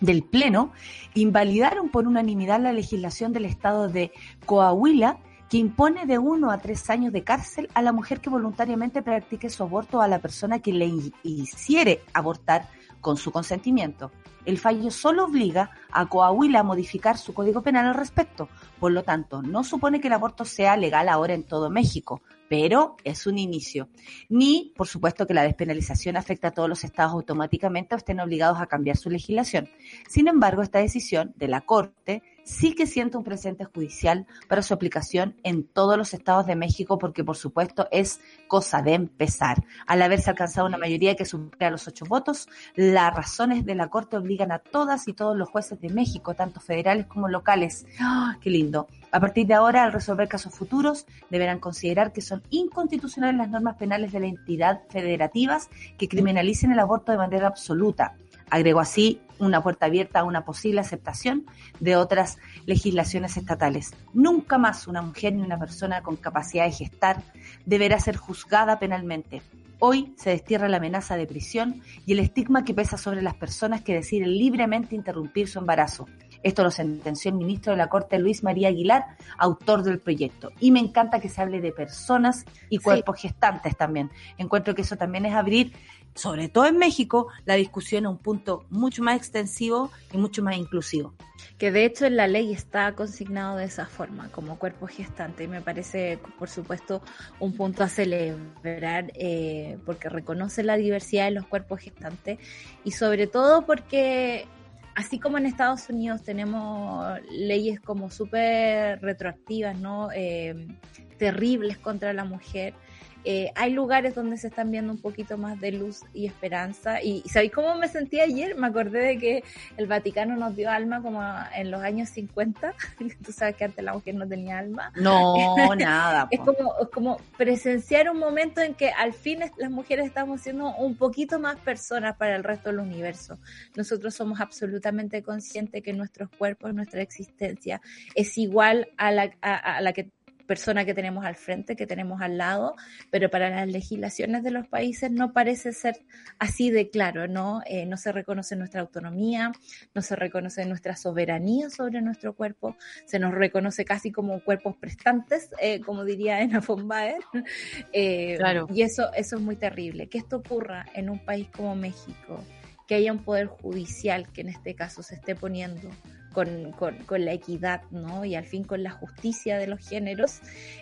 S2: del Pleno invalidaron por unanimidad la legislación del Estado de Coahuila que impone de uno a tres años de cárcel a la mujer que voluntariamente practique su aborto o a la persona que le hiciere abortar con su consentimiento. El fallo solo obliga a Coahuila a modificar su código penal al respecto. Por lo tanto, no supone que el aborto sea legal ahora en todo México, pero es un inicio. Ni, por supuesto, que la despenalización afecta a todos los estados automáticamente o estén obligados a cambiar su legislación. Sin embargo, esta decisión de la Corte sí que siente un presente judicial para su aplicación en todos los estados de México, porque por supuesto es cosa de empezar. Al haberse alcanzado una mayoría que supera los ocho votos, las razones de la Corte obligan a todas y todos los jueces de México, tanto federales como locales. ¡Ah, ¡Qué lindo! A partir de ahora, al resolver casos futuros, deberán considerar que son inconstitucionales las normas penales de la entidad federativas que criminalicen el aborto de manera absoluta Agregó así una puerta abierta a una posible aceptación de otras legislaciones estatales. Nunca más una mujer ni una persona con capacidad de gestar deberá ser juzgada penalmente. Hoy se destierra la amenaza de prisión y el estigma que pesa sobre las personas que deciden libremente interrumpir su embarazo. Esto lo sentenció el ministro de la Corte Luis María Aguilar, autor del proyecto. Y me encanta que se hable de personas y cuerpos gestantes también. Encuentro que eso también es abrir sobre todo en México, la discusión a un punto mucho más extensivo y mucho más inclusivo.
S3: Que de hecho en la ley está consignado de esa forma, como cuerpo gestante, y me parece, por supuesto, un punto a celebrar eh, porque reconoce la diversidad de los cuerpos gestantes y sobre todo porque así como en Estados Unidos tenemos leyes como súper retroactivas, ¿no? Eh, terribles contra la mujer, eh, hay lugares donde se están viendo un poquito más de luz y esperanza. Y, ¿sabéis cómo me sentí ayer? Me acordé de que el Vaticano nos dio alma como en los años 50. *laughs* Tú sabes que antes la mujer no tenía alma.
S2: No, *laughs* nada.
S3: es, como, como presenciar un momento en que al fin las mujeres estamos siendo un poquito más personas para el resto del universo. Nosotros somos absolutamente conscientes que nuestros cuerpos, nuestra existencia es igual a la, a la que persona que tenemos al frente, que tenemos al lado, pero para las legislaciones de los países no parece ser así de claro, ¿no? Eh, no se reconoce nuestra autonomía, no se reconoce nuestra soberanía sobre nuestro cuerpo, se nos reconoce casi como cuerpos prestantes, eh, como diría *laughs* Ena von Baer, eh, claro. y eso, eso es muy terrible. Que esto ocurra en un país como México, que haya un poder judicial que en este caso se esté poniendo con, con, la equidad, ¿no? Y al fin con la justicia de los géneros,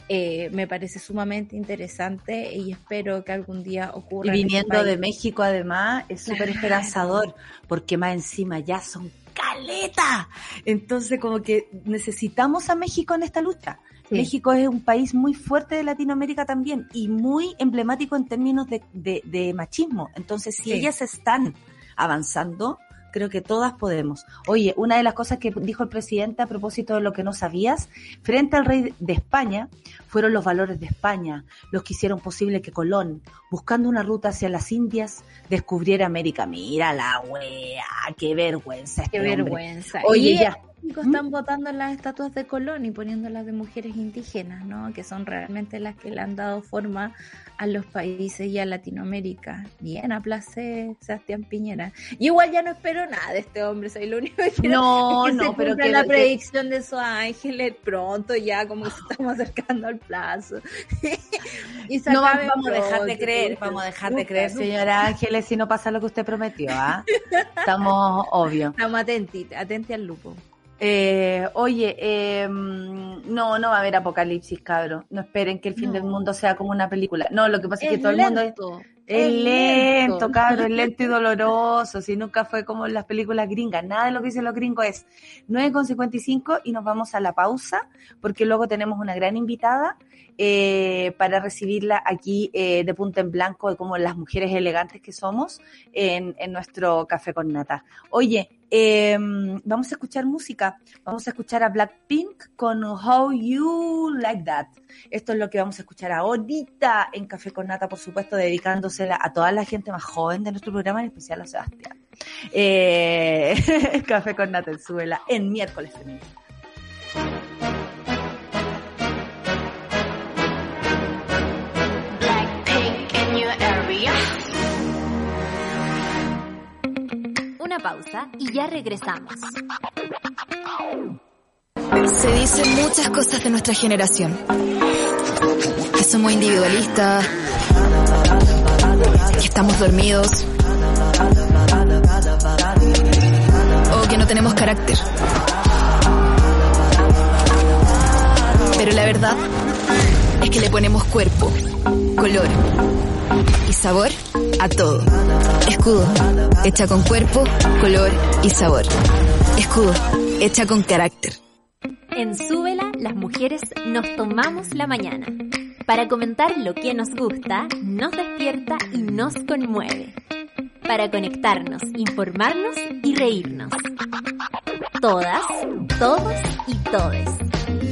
S3: eh, me parece sumamente interesante y espero que algún día ocurra.
S2: Y este viniendo de México, además, es súper esperanzador, porque más encima ya son caleta. Entonces, como que necesitamos a México en esta lucha. México es un país muy fuerte de Latinoamérica también y muy emblemático en términos de, de, machismo. Entonces, si ellas están avanzando, creo que todas podemos. Oye, una de las cosas que dijo el presidente a propósito de lo que no sabías, frente al rey de España, fueron los valores de España los que hicieron posible que Colón, buscando una ruta hacia las Indias, descubriera América. Mira la wea, qué vergüenza.
S3: Este qué vergüenza. Oye, ya están votando las estatuas de Colón y poniéndolas de mujeres indígenas, ¿no? Que son realmente las que le han dado forma a los países y a Latinoamérica. Bien, aplace Sebastián Piñera. Y igual ya no espero nada de este hombre, soy lo único que
S2: No, no, pero
S3: que la predicción de su ángeles pronto ya como que estamos acercando al plazo. *laughs*
S2: y no vamos a dejar de creer, vamos a dejar de creer, señora Ángeles, si no pasa lo que usted prometió, ¿ah? *laughs* Estamos obvio.
S3: Estamos atentos, atentos al lupo.
S2: Eh, oye, eh, no, no va a haber apocalipsis, cabro. No esperen que el fin del mundo sea como una película. No, lo que pasa es, que todo el mundo es, es lento, lento, cabro, es lento y *laughs* doloroso. Si nunca fue como en las películas gringas. Nada de lo que dicen los gringos es 9,55 y nos vamos a la pausa porque luego tenemos una gran invitada eh, para recibirla aquí eh, de punta en blanco, como las mujeres elegantes que somos en, nuestro café con nata. Oye, eh, vamos a escuchar música. Vamos a escuchar a Blackpink con How You Like That. Esto es lo que vamos a escuchar ahorita en Café con Nata, por supuesto, dedicándosela a toda la gente más joven de nuestro programa, en especial a Sebastián. Eh, *laughs* Café con Nata en Suela, en miércoles femenino.
S1: pausa y ya regresamos.
S4: Se dicen muchas cosas de nuestra generación. Que somos individualistas, que estamos dormidos, o que no tenemos carácter. Pero la verdad es que le ponemos cuerpo, color y sabor a todo. Escudo, hecha con cuerpo, color y sabor. Escudo, hecha con carácter.
S1: En Súbela, las mujeres nos tomamos la mañana para comentar lo que nos gusta, nos despierta y nos conmueve. Para conectarnos, informarnos y reírnos. Todas, todos y todes.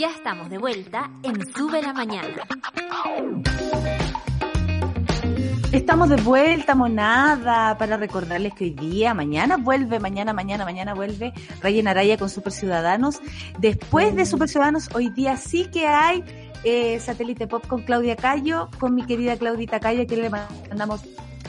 S1: Ya estamos de vuelta en Sube la Mañana.
S2: Estamos de vuelta, monada, para recordarles que hoy día, mañana vuelve, mañana, mañana, mañana vuelve Rayen Araya con Super Ciudadanos. Después de Super Ciudadanos, hoy día sí que hay eh, Satélite Pop con Claudia Cayo, con mi querida Claudita Cayo, que le mandamos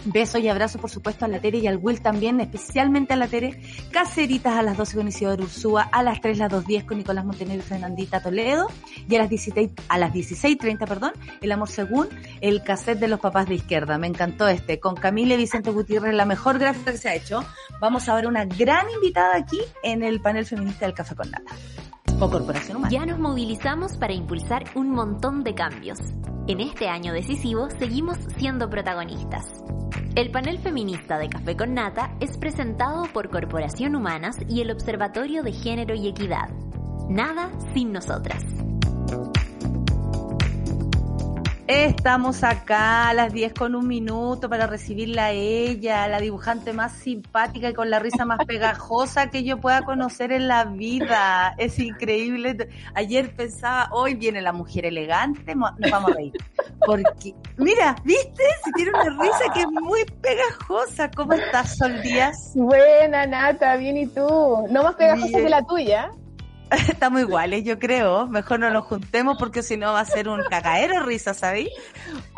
S2: Besos y abrazos, por supuesto, a la Tere y al Will también, especialmente a la Tere. Caceritas a las 12 con Isidoro Ursúa, a las 3 las 2.10 con Nicolás Montenegro y Fernandita Toledo, y a las 16, a las 16.30, perdón, El Amor Según, el cassette de los papás de izquierda. Me encantó este, con Camila y Vicente Gutiérrez, la mejor gráfica que se ha hecho. Vamos a ver una gran invitada aquí en el panel feminista del Café con Nata.
S1: Ya nos movilizamos para impulsar un montón de cambios. En este año decisivo seguimos siendo protagonistas. El panel feminista de Café con Nata es presentado por Corporación Humanas y el Observatorio de Género y Equidad. Nada sin nosotras.
S2: Estamos acá a las 10 con un minuto para recibirla a ella, la dibujante más simpática y con la risa más pegajosa que yo pueda conocer en la vida. Es increíble. Ayer pensaba, hoy viene la mujer elegante, nos vamos a reír. Porque, mira, ¿viste? Si tiene una risa que es muy pegajosa. ¿Cómo estás, Sol Díaz?
S5: Buena, Nata, bien y tú. No más pegajosa
S2: Bien.
S5: que la tuya. *laughs*
S2: Estamos iguales, yo creo. Mejor no nos juntemos porque si no va a ser un cagadero de risa, ¿sabéis?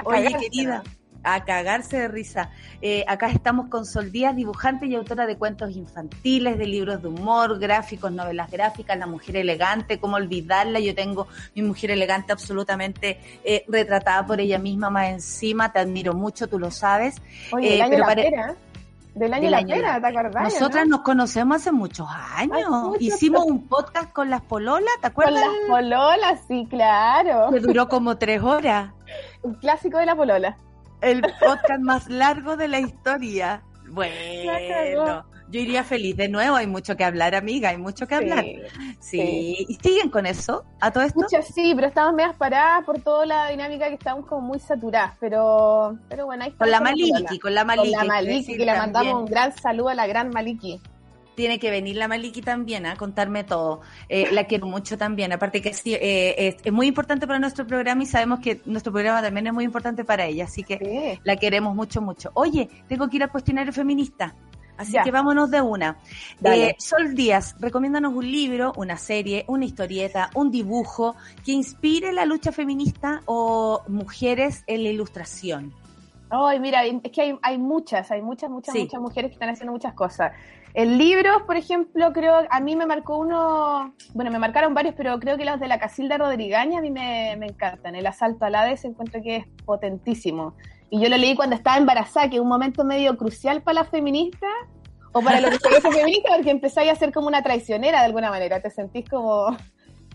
S2: Oye, querida, a cagarse de risa. Eh, acá estamos con Sol Díaz, dibujante y autora de cuentos infantiles, de libros de humor, gráficos, novelas gráficas, La Mujer Elegante, cómo olvidarla. Yo tengo mi Mujer Elegante absolutamente eh, retratada por ella misma más encima. Te admiro mucho, tú lo sabes.
S5: Oye,
S2: Eh,
S5: el año
S2: pero
S5: de la pera. Del año de la
S2: de
S5: pera,
S2: la-
S5: ¿te acordás?
S2: Nosotras
S5: no?
S2: nos conocemos hace muchos años.
S5: Mucho
S2: Hicimos un podcast con las pololas, ¿te
S5: Con
S2: acuerdas?
S5: las pololas, sí, claro.
S2: Que duró como tres horas. *laughs*
S5: Un clásico de la polola.
S2: El podcast más largo de la historia.
S5: La
S2: Bueno. Yo iría feliz de nuevo. Hay mucho que hablar, amiga. Hay mucho que hablar.
S5: Sí.
S2: Sí. ¿Y siguen con eso? ¿A todo esto?
S5: Muchas sí, pero estamos medias paradas por toda la dinámica que estamos como muy saturadas. Pero, pero bueno, ahí
S2: Con la Maliki, con la
S5: Con
S2: Maliki.
S5: la
S2: hay que
S5: Maliki, que le
S2: también.
S5: mandamos un gran saludo a la gran Maliki.
S2: Tiene que venir la Maliki también a contarme todo. Eh, la quiero mucho también. Aparte que sí, eh, es, es muy importante para nuestro programa y sabemos que nuestro programa también es muy importante para ella. Así que
S5: Sí.
S2: la queremos mucho, mucho. Oye, tengo que ir al cuestionario feminista. Así
S5: Ya.
S2: que vámonos de una. Eh, Sol Díaz, recomiéndanos un libro, una serie, una historieta, un dibujo que inspire la lucha feminista o mujeres en la ilustración.
S5: Ay, mira, es que hay, hay muchas, hay muchas, muchas,
S2: Sí.
S5: muchas mujeres que están haciendo muchas cosas. En libros, por ejemplo, creo, a mí me marcó uno, bueno, me marcaron varios, pero creo que los de la Casilda Rodrigaña a mí me, me encantan. El asalto al Hades encuentro que es potentísimo. Y yo lo leí cuando estaba embarazada, que es un momento medio crucial para las feministas, o para lo que se dice feminista, porque empezáis a ser como una traicionera de alguna manera, te sentís como...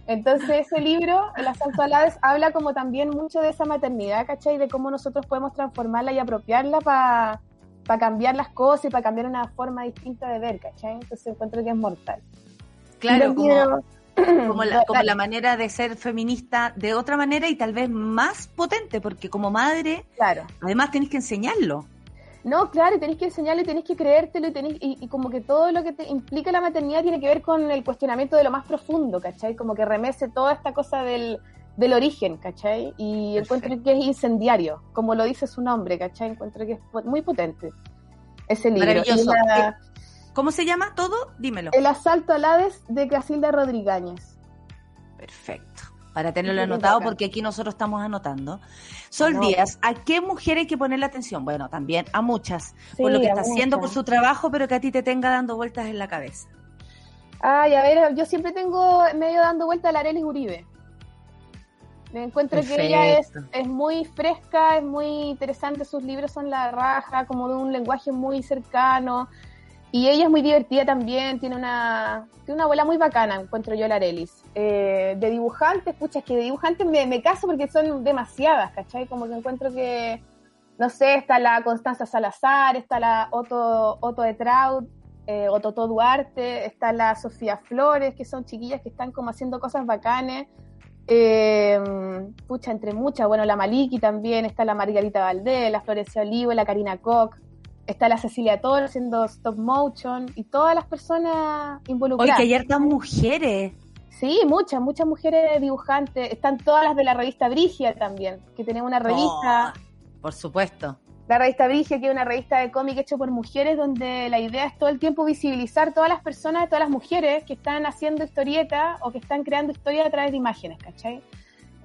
S5: Entonces ese libro, El asalto al Hades, habla como también mucho de esa maternidad, ¿cachai? De cómo nosotros podemos transformarla y apropiarla para cambiar las cosas y para cambiar una forma distinta de ver, ¿cachai? Entonces encuentro que es mortal.
S2: Claro,
S5: Los
S2: como, como, la, como la manera de ser feminista de otra manera y tal vez más potente, porque como madre,
S5: Claro.
S2: además tenés que enseñarlo.
S5: No, claro, y tenés que enseñarlo y tenés que creértelo y, tenés, y, y como que todo lo que te implica la maternidad tiene que ver con el cuestionamiento de lo más profundo, ¿cachai? Como que remece toda esta cosa del, del origen, ¿cachai? Y encuentro que es incendiario, como lo dice su nombre, ¿cachai? Encuentro que es muy potente ese libro.
S2: Maravilloso.
S5: Y la-
S2: ¿Cómo se llama todo? Dímelo.
S5: el asalto al Hades de Casilda Rodríguez.
S2: Perfecto. Para tenerlo anotado, porque aquí nosotros estamos anotando. Sol. Díaz, ¿a qué mujer hay que ponerle atención? Bueno, también a muchas,
S5: Sí,
S2: por lo que está haciendo, por su trabajo, pero que a ti te tenga dando vueltas en la cabeza.
S5: Ay, a ver, yo siempre tengo medio dando vuelta a la Arelis Uribe. Me encuentro que ella es, es muy fresca, es muy interesante, sus libros son la raja, como de un lenguaje muy cercano. Y ella es muy divertida también, tiene una, tiene una abuela muy bacana, encuentro yo la Arelis. Eh, de dibujantes, pucha, es que de dibujantes me, caso porque son demasiadas, ¿cachai? Como que encuentro que, no sé, está la Constanza Salazar, está la Otto, Otto de Traut, eh, Otto Duarte, está la Sofía Flores, que son chiquillas que están como haciendo cosas bacanes. Eh, pucha, entre muchas, bueno, la Maliki también, está la Margarita Valdés, la Florencia Olivo, la Karina Koch, está la Cecilia Toro haciendo stop motion y todas las personas involucradas.
S2: Oye, que hay hartas mujeres.
S5: Sí, muchas, muchas mujeres dibujantes. Están todas las de la revista Brigia también, que tenemos una revista.
S2: Oh, por supuesto.
S5: La revista Brigia, que es una revista de cómic hecho por mujeres, donde la idea es todo el tiempo visibilizar todas las personas, todas las mujeres que están haciendo historietas o que están creando historias a través de imágenes, ¿cachai?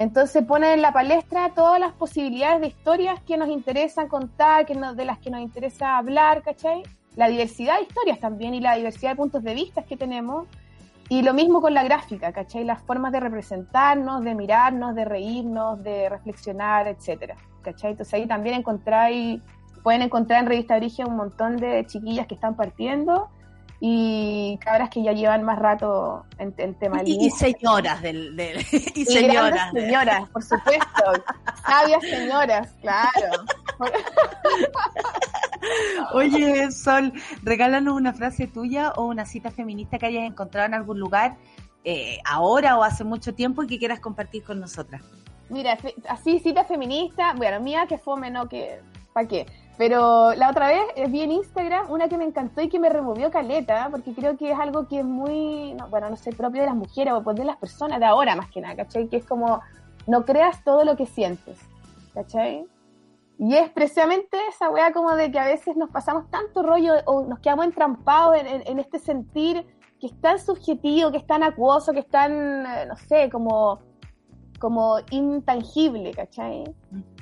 S5: Entonces pone en la palestra todas las posibilidades de historias que nos interesan contar, que de las que nos interesa hablar, ¿cachai? La diversidad de historias también y la diversidad de puntos de vista que tenemos. Y lo mismo con la gráfica, ¿cachai? Las formas de representarnos, de mirarnos, de reírnos, de reflexionar, etcétera, ¿cachai? Entonces ahí también encontráis, pueden encontrar en Revista Origen un montón de chiquillas que están partiendo y cabras que ya llevan más rato en, tema
S2: y, y señoras del, del *laughs*
S5: y, y señoras señoras por supuesto *laughs* sabias señoras claro *laughs*
S2: Oye, Sol, regálanos una frase tuya o una cita feminista que hayas encontrado en algún lugar eh, ahora o hace mucho tiempo y que quieras compartir con nosotras.
S5: Mira, así cita feminista, bueno, mía que fome, no que, ¿para qué? Pero la otra vez vi en Instagram una que me encantó y que me removió caleta, porque creo que es algo que es muy, bueno, no sé, propio de las mujeres o pues de las personas de ahora más que nada, ¿cachai? Que es como, no creas todo lo que sientes, ¿cachai? Y es precisamente esa weá como de que a veces nos pasamos tanto rollo o nos quedamos entrampados en, en, en este sentir que es tan subjetivo, que es tan acuoso, que es tan, eh, no sé, como como intangible, ¿cachai?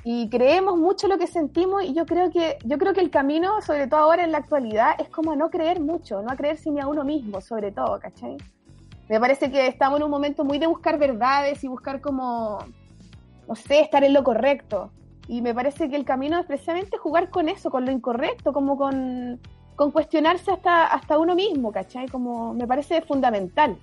S5: Y creemos mucho lo que sentimos y yo creo que yo creo que el camino, sobre todo ahora en la actualidad, es como no creer mucho, no a creerse ni a uno mismo, sobre todo, ¿cachai? Me parece que estamos en un momento muy de buscar verdades y buscar como, no sé, estar en lo correcto. Y me parece que el camino es precisamente jugar con eso, con lo incorrecto, como con, con cuestionarse hasta, hasta uno mismo, ¿cachai? Como me parece fundamental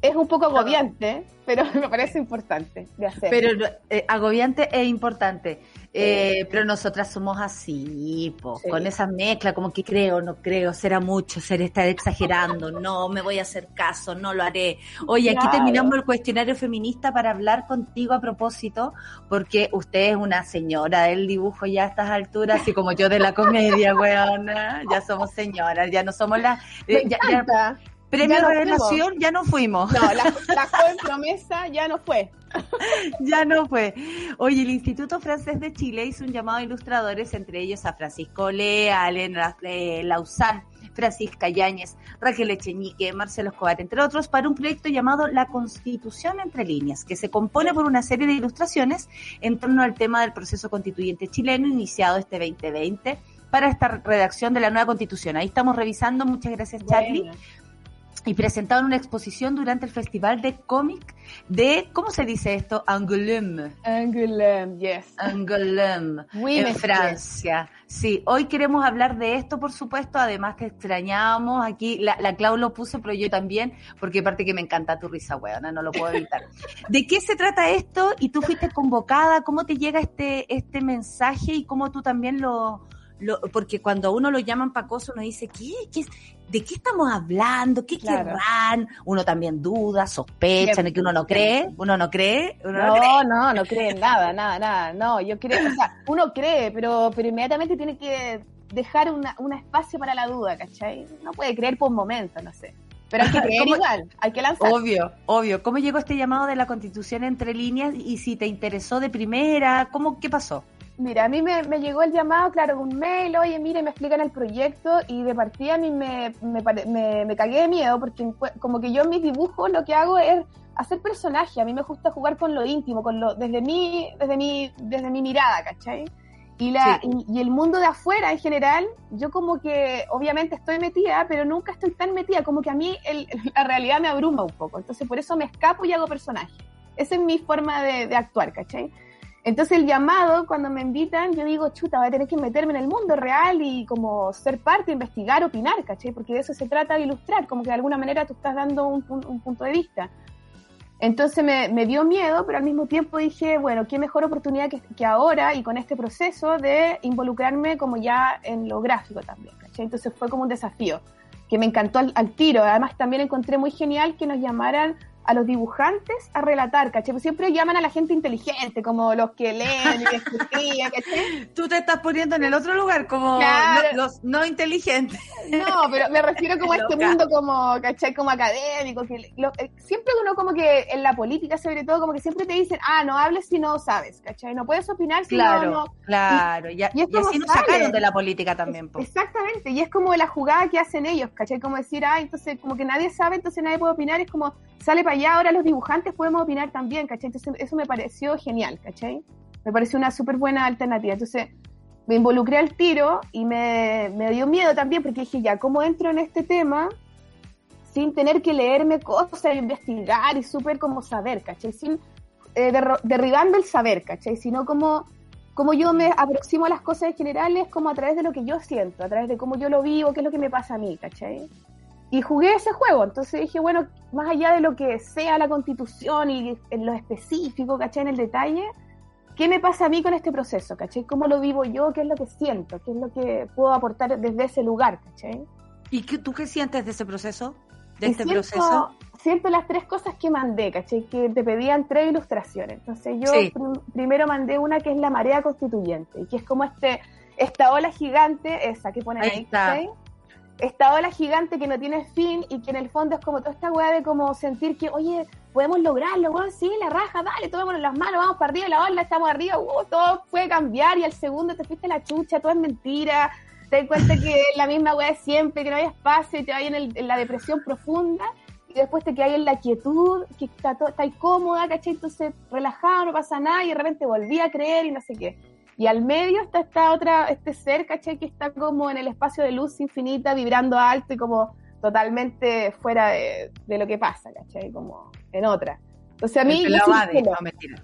S5: es un poco agobiante, pero *laughs* me parece importante de hacer.
S2: Pero eh, agobiante e importante. Eh, pero nosotras somos así, po, sí. con esa mezcla, como que creo, no creo, será mucho, será estar exagerando, *laughs* no, me voy a hacer caso, no lo haré. Oye, claro. aquí terminamos el cuestionario feminista para hablar contigo a propósito, porque usted es una señora del dibujo ya a estas alturas, así como yo de la comedia, *laughs* weona, ya somos señoras, ya no somos las...
S5: Ya, ya,
S2: Premio no Revelación fuimos. ya no fuimos.
S5: No, la, *laughs* la joven promesa ya no fue. *laughs*
S2: ya no fue. Oye, el Instituto Francés de Chile hizo un llamado a ilustradores, entre ellos a Francisco Lea, Elena eh, Lausán, Francisca Yáñez, Raquel Echeñique, Marcelo Escobar, entre otros, para un proyecto llamado La Constitución entre líneas, que se compone por una serie de ilustraciones en torno al tema del proceso constituyente chileno iniciado este 2020 para esta redacción de la nueva constitución. Ahí estamos revisando, muchas gracias Charlie. Bueno y presentaron una exposición durante el Festival de Cómic de, ¿cómo se dice esto? Angoulême.
S5: Angoulême, yes.
S2: Angoulême, oui, en Francia. Sí, hoy queremos hablar de esto, por supuesto, además que extrañábamos aquí, la, la Clau lo puso, pero yo también, porque aparte que me encanta tu risa, weona, no lo puedo evitar. *laughs* ¿De qué se trata esto? Y tú fuiste convocada, ¿cómo te llega este, este mensaje y cómo tú también lo, lo, porque cuando a uno lo llaman pacoso, uno dice, ¿qué? ¿Qué? ¿De qué estamos hablando? ¿Qué claro. querrán? Uno también duda, sospecha, que uno no cree, uno no cree, uno
S5: no, no cree. No, no cree nada, nada, nada. No, yo creo, o sea, uno cree, pero, pero inmediatamente tiene que dejar una, un espacio para la duda, ¿cachai? No puede creer por un momento, no sé. Pero hay que *laughs* creer igual, hay que lanzar.
S2: Obvio, obvio. ¿Cómo llegó este llamado de la Constitución entre líneas y si te interesó de primera? ¿Cómo, qué pasó?
S5: Mira, a mí me, me, llegó el llamado, claro, un mail, oye, mire, me explican el proyecto y de partida a mí me, me, me, me cagué de miedo porque como que yo en mis dibujos lo que hago es hacer personaje, a mí me gusta jugar con lo íntimo, con lo desde mi, desde mi, desde mi mirada, ¿cachai? Y, la, sí. y, y, el mundo de afuera en general, yo como que obviamente estoy metida, pero nunca estoy tan metida, como que a mí el, *laughs* la realidad me abruma un poco, entonces por eso me escapo y hago personaje. Esa es mi forma de, de actuar, ¿cachai? Entonces el llamado, cuando me invitan, yo digo, chuta, voy a tener que meterme en el mundo real y como ser parte, investigar, opinar, ¿cachai? Porque de eso se trata de ilustrar, como que de alguna manera tú estás dando un, un punto de vista. Entonces me, me, dio miedo, pero al mismo tiempo dije, bueno, qué mejor oportunidad que, que, ahora y con este proceso de involucrarme como ya en lo gráfico también, ¿cachai? Entonces fue como un desafío que me encantó al, al tiro. Además también encontré muy genial que nos llamaran a los dibujantes a relatar, ¿cachai? Pues siempre llaman a la gente inteligente, como los que leen y escriben, ¿cachai? *laughs*
S2: Tú te estás poniendo en el otro lugar, como
S5: Claro.
S2: los no inteligentes.
S5: No, pero me refiero como a *laughs* este mundo como, ¿cachai? Como académico, que lo- eh, siempre uno como que en la política sobre todo, como que siempre te dicen, ah, no hables si no sabes, ¿cachai? No puedes opinar si
S2: Claro,
S5: no, no,
S2: claro. Y,
S5: y es
S2: y
S5: como
S2: así nos
S5: sale.
S2: sacaron de la política también. po.
S5: Exactamente, y es como la jugada que hacen ellos, ¿cachai? Como decir, ah, entonces como que nadie sabe, entonces nadie puede opinar, es como, sale para allá, ahora los dibujantes podemos opinar también, ¿cachai? Entonces eso me pareció genial, ¿cachai? Me pareció una súper buena alternativa. Entonces me involucré al tiro y me, me dio miedo también porque dije, ya, ¿cómo entro en este tema sin tener que leerme cosas, investigar y súper como saber, ¿cachai? Sin, eh, derro- derribando el saber, ¿cachai? Sino como, como yo me aproximo a las cosas generales como a través de lo que yo siento, a través de cómo yo lo vivo, qué es lo que me pasa a mí, ¿cachai? Y jugué ese juego, entonces dije, bueno, más allá de lo que sea la constitución y en lo específico, ¿cachai? En el detalle, ¿qué me pasa a mí con este proceso, ¿cachai? ¿Cómo lo vivo yo? ¿Qué es lo que siento? ¿Qué es lo que puedo aportar desde ese lugar, ¿cachai?
S2: ¿Y qué, tú qué sientes de ese proceso? De
S5: Y
S2: este
S5: siento,
S2: proceso.
S5: Siento las tres cosas que mandé, ¿cachai? Que te pedían tres ilustraciones. Entonces yo
S2: Sí.
S5: primero mandé una que es la marea constituyente, y que es como este, esta ola gigante, esa que ponen
S2: Ahí
S5: ahí,
S2: está.
S5: ¿cachai? Esta ola gigante que no tiene fin y que en el fondo es como toda esta weá de como sentir que, oye, podemos lograrlo, weón, sí, la raja, dale, tomémonos las manos, vamos para arriba, la ola, estamos arriba, uh, todo puede cambiar y al segundo te fuiste la chucha, todo es mentira, te das cuenta que es la misma weá de siempre, que no hay espacio y te vas en, en la depresión profunda y después te quedas en la quietud, que está, to- está cómoda, ¿cachai? Entonces relajado, no pasa nada y de repente volví a creer y no sé qué. Y al medio está esta otra, este ser, ¿cachai? Que está como en el espacio de luz infinita, vibrando alto y como totalmente fuera de, de lo que pasa, ¿cachai? Como en otra. Entonces a mí...
S2: El
S5: yo quiero.
S2: No, mentira.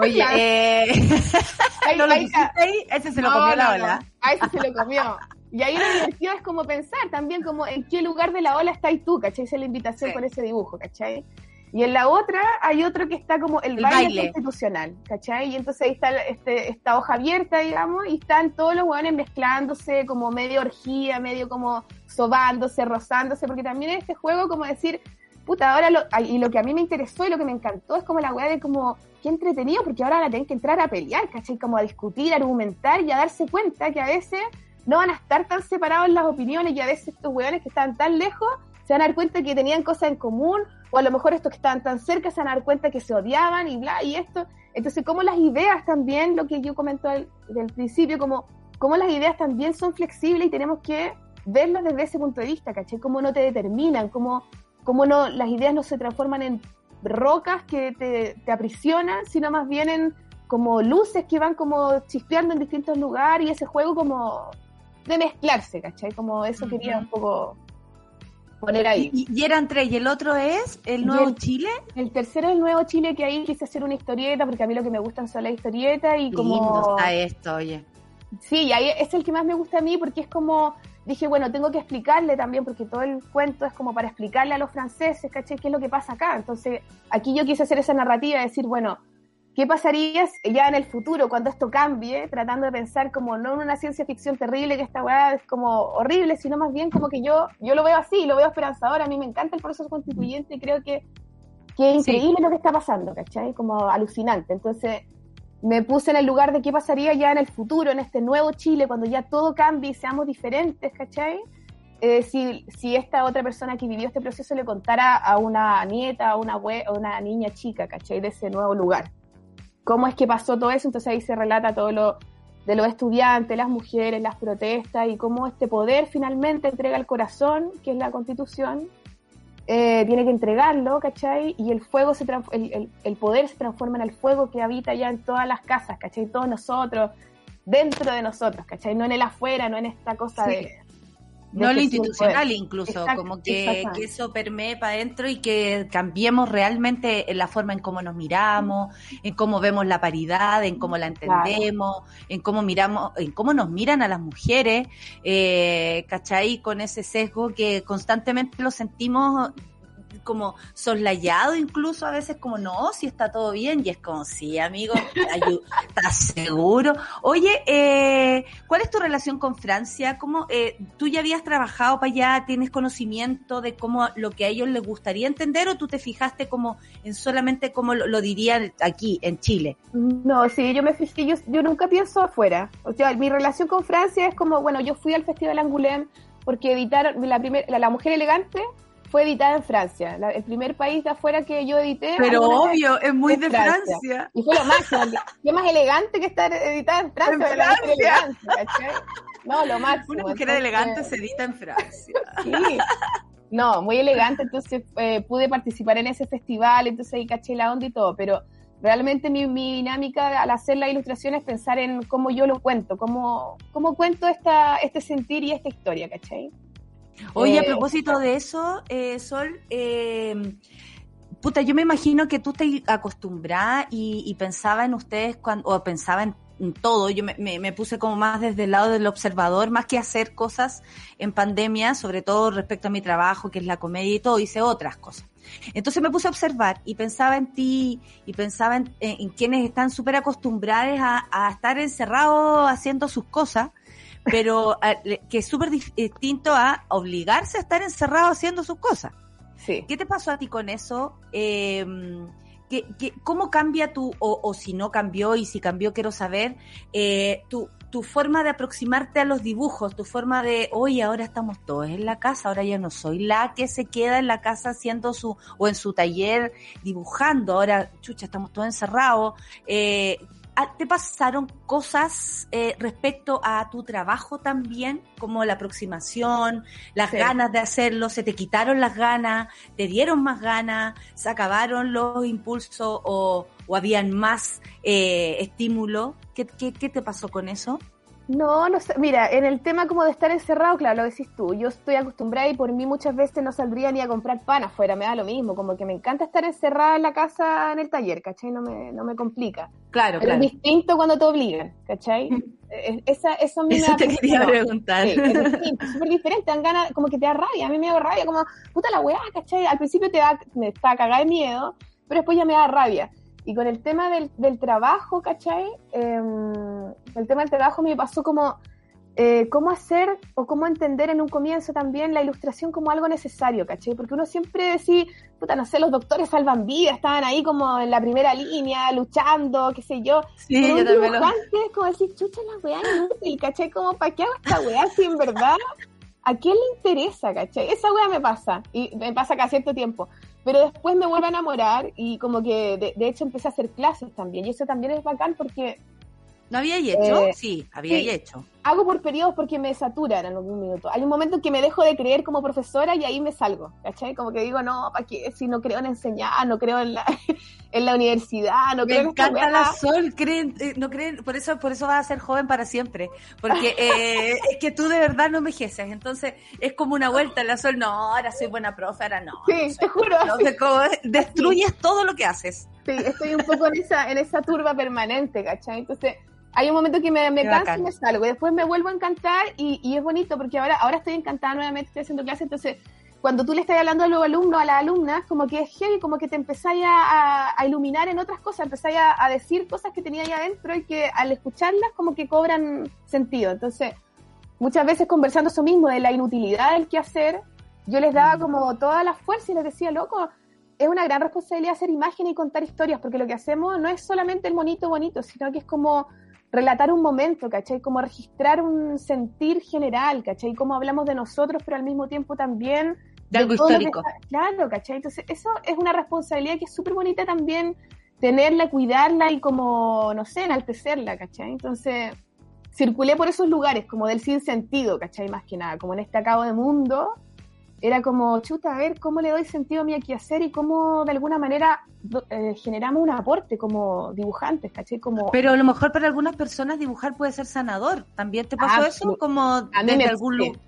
S2: Oye, *laughs*
S5: Ya.
S2: eh, *laughs* no lo
S5: ahí
S2: ahí, ese se lo
S5: No,
S2: comió la ola.
S5: A ese se lo comió. Y ahí lo divertido es como pensar también como en qué lugar de la ola estás tú, ¿cachai? Esa es la invitación
S2: Sí.
S5: con ese dibujo, ¿cachai? Y en la otra hay otro que está como el,
S2: El
S5: baile,
S2: baile.
S5: constitucional, ¿cachai? Y entonces ahí está este, esta hoja abierta, digamos, y están todos los hueones mezclándose como medio orgía, medio como sobándose, rozándose, porque también en este juego como decir, puta, ahora lo, y lo que a mí me interesó y lo que me encantó es como la weá de como, qué entretenido, porque ahora van a tener que entrar a pelear, ¿cachai? Como a discutir, a argumentar y a darse cuenta que a veces no van a estar tan separados en las opiniones y a veces estos weones que estaban tan lejos se van a dar cuenta que tenían cosas en común, o a lo mejor estos que estaban tan cerca se van a dar cuenta que se odiaban y bla, y esto. Entonces, como las ideas también, lo que yo comento al, del principio, como, como las ideas también son flexibles y tenemos que verlas desde ese punto de vista, ¿cachai? Cómo no te determinan, cómo, cómo no, las ideas no se transforman en rocas que te, te aprisionan, sino más bien en como luces que van como chispeando en distintos lugares y ese juego como de mezclarse, ¿cachai? Como eso quería un poco poner ahí.
S2: Y, y eran tres, y el otro es el Nuevo
S5: el-
S2: Chile.
S5: El tercero es el Nuevo Chile, que ahí quise hacer una historieta, porque a mí lo que me gustan son las historietas y como...
S2: lindo está esto, oye.
S5: Sí, y ahí es el que más me gusta a mí porque es como, dije, bueno, tengo que explicarle también, porque todo el cuento es como para explicarle a los franceses, ¿cachai? ¿Qué es lo que pasa acá? Entonces, aquí yo quise hacer esa narrativa, de decir, bueno, ¿qué pasaría ya en el futuro cuando esto cambie? Tratando de pensar como no en una ciencia ficción terrible, que esta weá es como horrible, sino más bien como que yo, yo lo veo así, lo veo esperanzador, a mí me encanta el proceso constituyente y creo que, que es
S2: Sí.
S5: increíble lo que está pasando, ¿cachai? Como alucinante. Entonces, me puse en el lugar de qué pasaría ya en el futuro, en este nuevo Chile, cuando ya todo cambie y seamos diferentes, ¿cachai? Eh, si, si esta otra persona que vivió este proceso le contara a una nieta, a una, abue- a una niña chica, ¿cachai? De ese nuevo lugar. ¿Cómo es que pasó todo eso? Entonces ahí se relata todo lo de los estudiantes, las mujeres, las protestas y cómo este poder finalmente entrega el corazón, que es la constitución, eh, tiene que entregarlo, ¿cachai? Y el fuego se el, el- el poder se transforma en el fuego que habita ya en todas las casas, ¿cachai? Todos nosotros, dentro de nosotros, ¿cachai? No en el afuera, no en esta cosa de,
S2: no lo institucional incluso, como que, eso permee para adentro y que cambiemos realmente en la forma en cómo nos miramos, en cómo vemos la paridad, en cómo la entendemos, en cómo miramos, en cómo nos miran a las mujeres, eh, ¿cachai? Con ese sesgo que constantemente lo sentimos como soslayado incluso a veces como no, si está todo bien y es como sí, amigo, *laughs* ¿estás seguro? Oye, eh, ¿cuál es tu relación con Francia? ¿Cómo, eh, ¿Tú ya habías trabajado para allá? ¿Tienes conocimiento de cómo lo que a ellos les gustaría entender o tú te fijaste como en solamente cómo lo, dirían aquí, en Chile?
S5: No, sí, yo me fijé, yo, yo nunca pienso afuera. O sea, mi relación con Francia es como, bueno, yo fui al Festival Angoulême porque editaron la, primer, la Mujer Elegante fue editada en Francia, el primer país de afuera que yo edité.
S2: Pero obvio, es muy de Francia.
S5: Y fue lo máximo, qué más elegante que estar editada en Francia. En Francia. no, lo *laughs* máximo.
S2: Una mujer elegante se edita en Francia.
S5: Sí. No, muy elegante, entonces eh, pude participar en ese festival, entonces ahí caché la onda y todo, pero realmente mi, mi, dinámica al hacer la ilustración es pensar en cómo yo lo cuento, cómo, cómo cuento esta, este sentir y esta historia, ¿cachai?
S2: Oye, a eh, propósito de eso, eh, Sol, eh, puta, yo me imagino que tú te acostumbrada y, pensaba en ustedes cuando, o pensaba en, todo, yo me, puse como más desde el lado del observador, más que hacer cosas en pandemia, sobre todo respecto a mi trabajo, que es la comedia y todo, hice otras cosas. Entonces me puse a observar y pensaba en ti y pensaba en, quienes están súper acostumbrados a, a, estar encerrados haciendo sus cosas pero eh, que es súper distinto a obligarse a estar encerrado haciendo sus cosas.
S5: Sí.
S2: ¿Qué te pasó a ti con eso? Eh, ¿qué, cómo cambia tu, o, si no cambió y si cambió quiero saber, eh, tu, tu forma de aproximarte a los dibujos, tu forma de, oye, ahora estamos todos en la casa, ahora ya no soy la que se queda en la casa haciendo su, o en su taller dibujando, ahora, chucha, estamos todos encerrados. Eh, ¿Te pasaron cosas eh, respecto a tu trabajo también, como la aproximación, las ganas de hacerlo? ¿Se te quitaron las ganas? ¿Te dieron más ganas? ¿Se acabaron los impulsos o, habían más eh, estímulo? ¿Qué, qué, qué te pasó con eso?
S5: No, no sé. Mira, en el tema como de estar encerrado, claro, lo decís tú. Yo estoy acostumbrada y por mí muchas veces no saldría ni a comprar pan afuera, me da lo mismo. Como que me encanta estar encerrada en la casa, en el taller, ¿cachai? No me, no me complica.
S2: Claro,
S5: Pero
S2: claro.
S5: Es distinto cuando te obligan, ¿cachai? Esa, eso a mí
S2: eso te quería preguntar.
S5: Sí, es distinto, súper diferente, dan ganas, como que te da rabia. A mí me da rabia, como, puta la weá, ¿cachai? Al principio te da, me está cagada de miedo, pero después ya me da rabia. Y con el tema del, del trabajo, ¿cachai? Em, el tema del trabajo me pasó como eh, cómo hacer o cómo entender en un comienzo también la ilustración como algo necesario, ¿cachai? Porque uno siempre decía, puta, no sé, los doctores salvan vidas, estaban ahí como en la primera línea, luchando, qué sé yo.
S2: Sí,
S5: Pero
S2: yo
S5: un
S2: también lo...
S5: es como decir, chucha la weá inútil, ¿cachai? Como, ¿para qué hago esta weá si en verdad a quién le interesa, ¿cachai? Esa weá me pasa, y me pasa cada cierto tiempo. Pero después me vuelvo a enamorar y como que de, de hecho empecé a hacer clases también. Y eso también es bacán porque
S2: ¿No había hecho?
S5: Eh,
S2: sí, había
S5: sí.
S2: hecho.
S5: Hago por periodos porque me saturan en algún minuto. Hay un momento en que me dejo de creer como profesora y ahí me salgo, ¿cachai? Como que digo, no, ¿para qué? Si no creo en enseñar, no creo en la, *laughs* en la universidad, no
S2: Me
S5: creo en esta
S2: encanta
S5: weá.
S2: la Sol, creen, eh, no creen, por eso, por eso vas a ser joven para siempre, porque *laughs* eh, es que tú de verdad no envejeces, entonces es como una vuelta la Sol, no, ahora soy buena profe, ahora no.
S5: Sí,
S2: no
S5: te juro.
S2: como *laughs* destruyes todo lo que haces.
S5: Sí, estoy un poco en esa, en esa turba permanente, ¿cachai? Entonces, hay un momento que me, me canso
S2: bacán.
S5: y me salgo. Y después me vuelvo a encantar y, y es bonito porque ahora, ahora estoy encantada nuevamente, estoy haciendo clases. Entonces, cuando tú le estás hablando a los alumnos, a las alumnas, como que es heavy, como que te empezáis a, a- a iluminar en otras cosas, empezáis a, a decir cosas que tenía ahí adentro y que al escucharlas como que cobran sentido. Entonces, muchas veces conversando eso mismo de la inutilidad del que hacer, yo les daba como toda la fuerza y les decía, loco, es una gran responsabilidad hacer imágenes y contar historias, porque lo que hacemos no es solamente el monito bonito, sino que es como relatar un momento, ¿cachai? Como registrar un sentir general, ¿cachai? Como hablamos de nosotros, pero al mismo tiempo también...
S2: De algo histórico.
S5: está- Claro, ¿cachai? Entonces, eso es una responsabilidad que es súper bonita también tenerla, cuidarla y como, no sé, enaltecerla, ¿cachai? Entonces, circulé por esos lugares, como del sin sentido, ¿cachai? Más que nada, como en este acabo de mundo, era como, chuta, a ver cómo le doy sentido a mi quehacer y cómo de alguna manera eh, generamos un aporte como dibujantes, ¿cachai? Como,
S2: Pero a lo mejor para algunas personas dibujar puede ser sanador. ¿También te pasó
S5: Ah,
S2: eso? Como desde algún.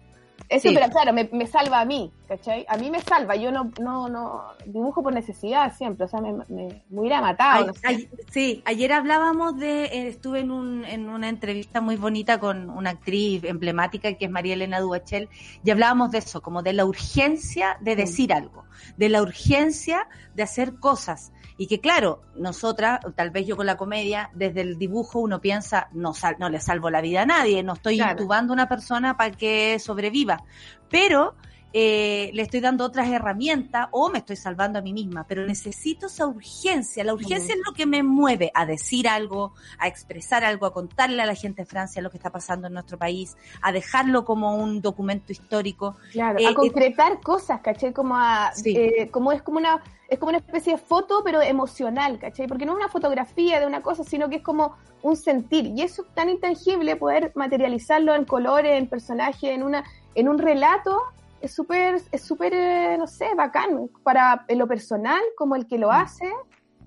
S5: Eso,
S2: Sí.
S5: pero claro, me, me salva a mí, ¿cachai? A mí me salva, yo no, no, no dibujo por necesidad siempre, o sea, me, me, me hubiera matado.
S2: Ay,
S5: no sé.
S2: ay, sí, ayer hablábamos de, eh, estuve en, un, en una entrevista muy bonita con una actriz emblemática que es María Elena Duachel, y hablábamos de eso, como de la urgencia de decir algo, de la urgencia de hacer cosas. Y que claro, nosotras, tal vez yo con la comedia, desde el dibujo uno piensa, no, sal- no le salvo la vida a nadie, no estoy
S5: Claro.
S2: intubando a una persona para que sobreviva. Pero eh, le estoy dando otras herramientas o me estoy salvando a mí misma, pero necesito esa urgencia. La urgencia es lo que me mueve a decir algo, a expresar algo, a contarle a la gente de Francia lo que está pasando en nuestro país, a dejarlo como un documento histórico.
S5: Claro,
S2: Eh,
S5: a
S2: eh,
S5: concretar cosas, ¿cachai? Como a,
S2: Sí.
S5: eh, como es como una, es como una especie de foto, pero emocional, ¿cachai? Porque no es una fotografía de una cosa, sino que es como un sentir. Y eso es tan intangible, poder materializarlo en colores, en personajes, en una, en un relato, es súper, es súper, eh, no sé, bacán, para lo personal, como el que lo hace,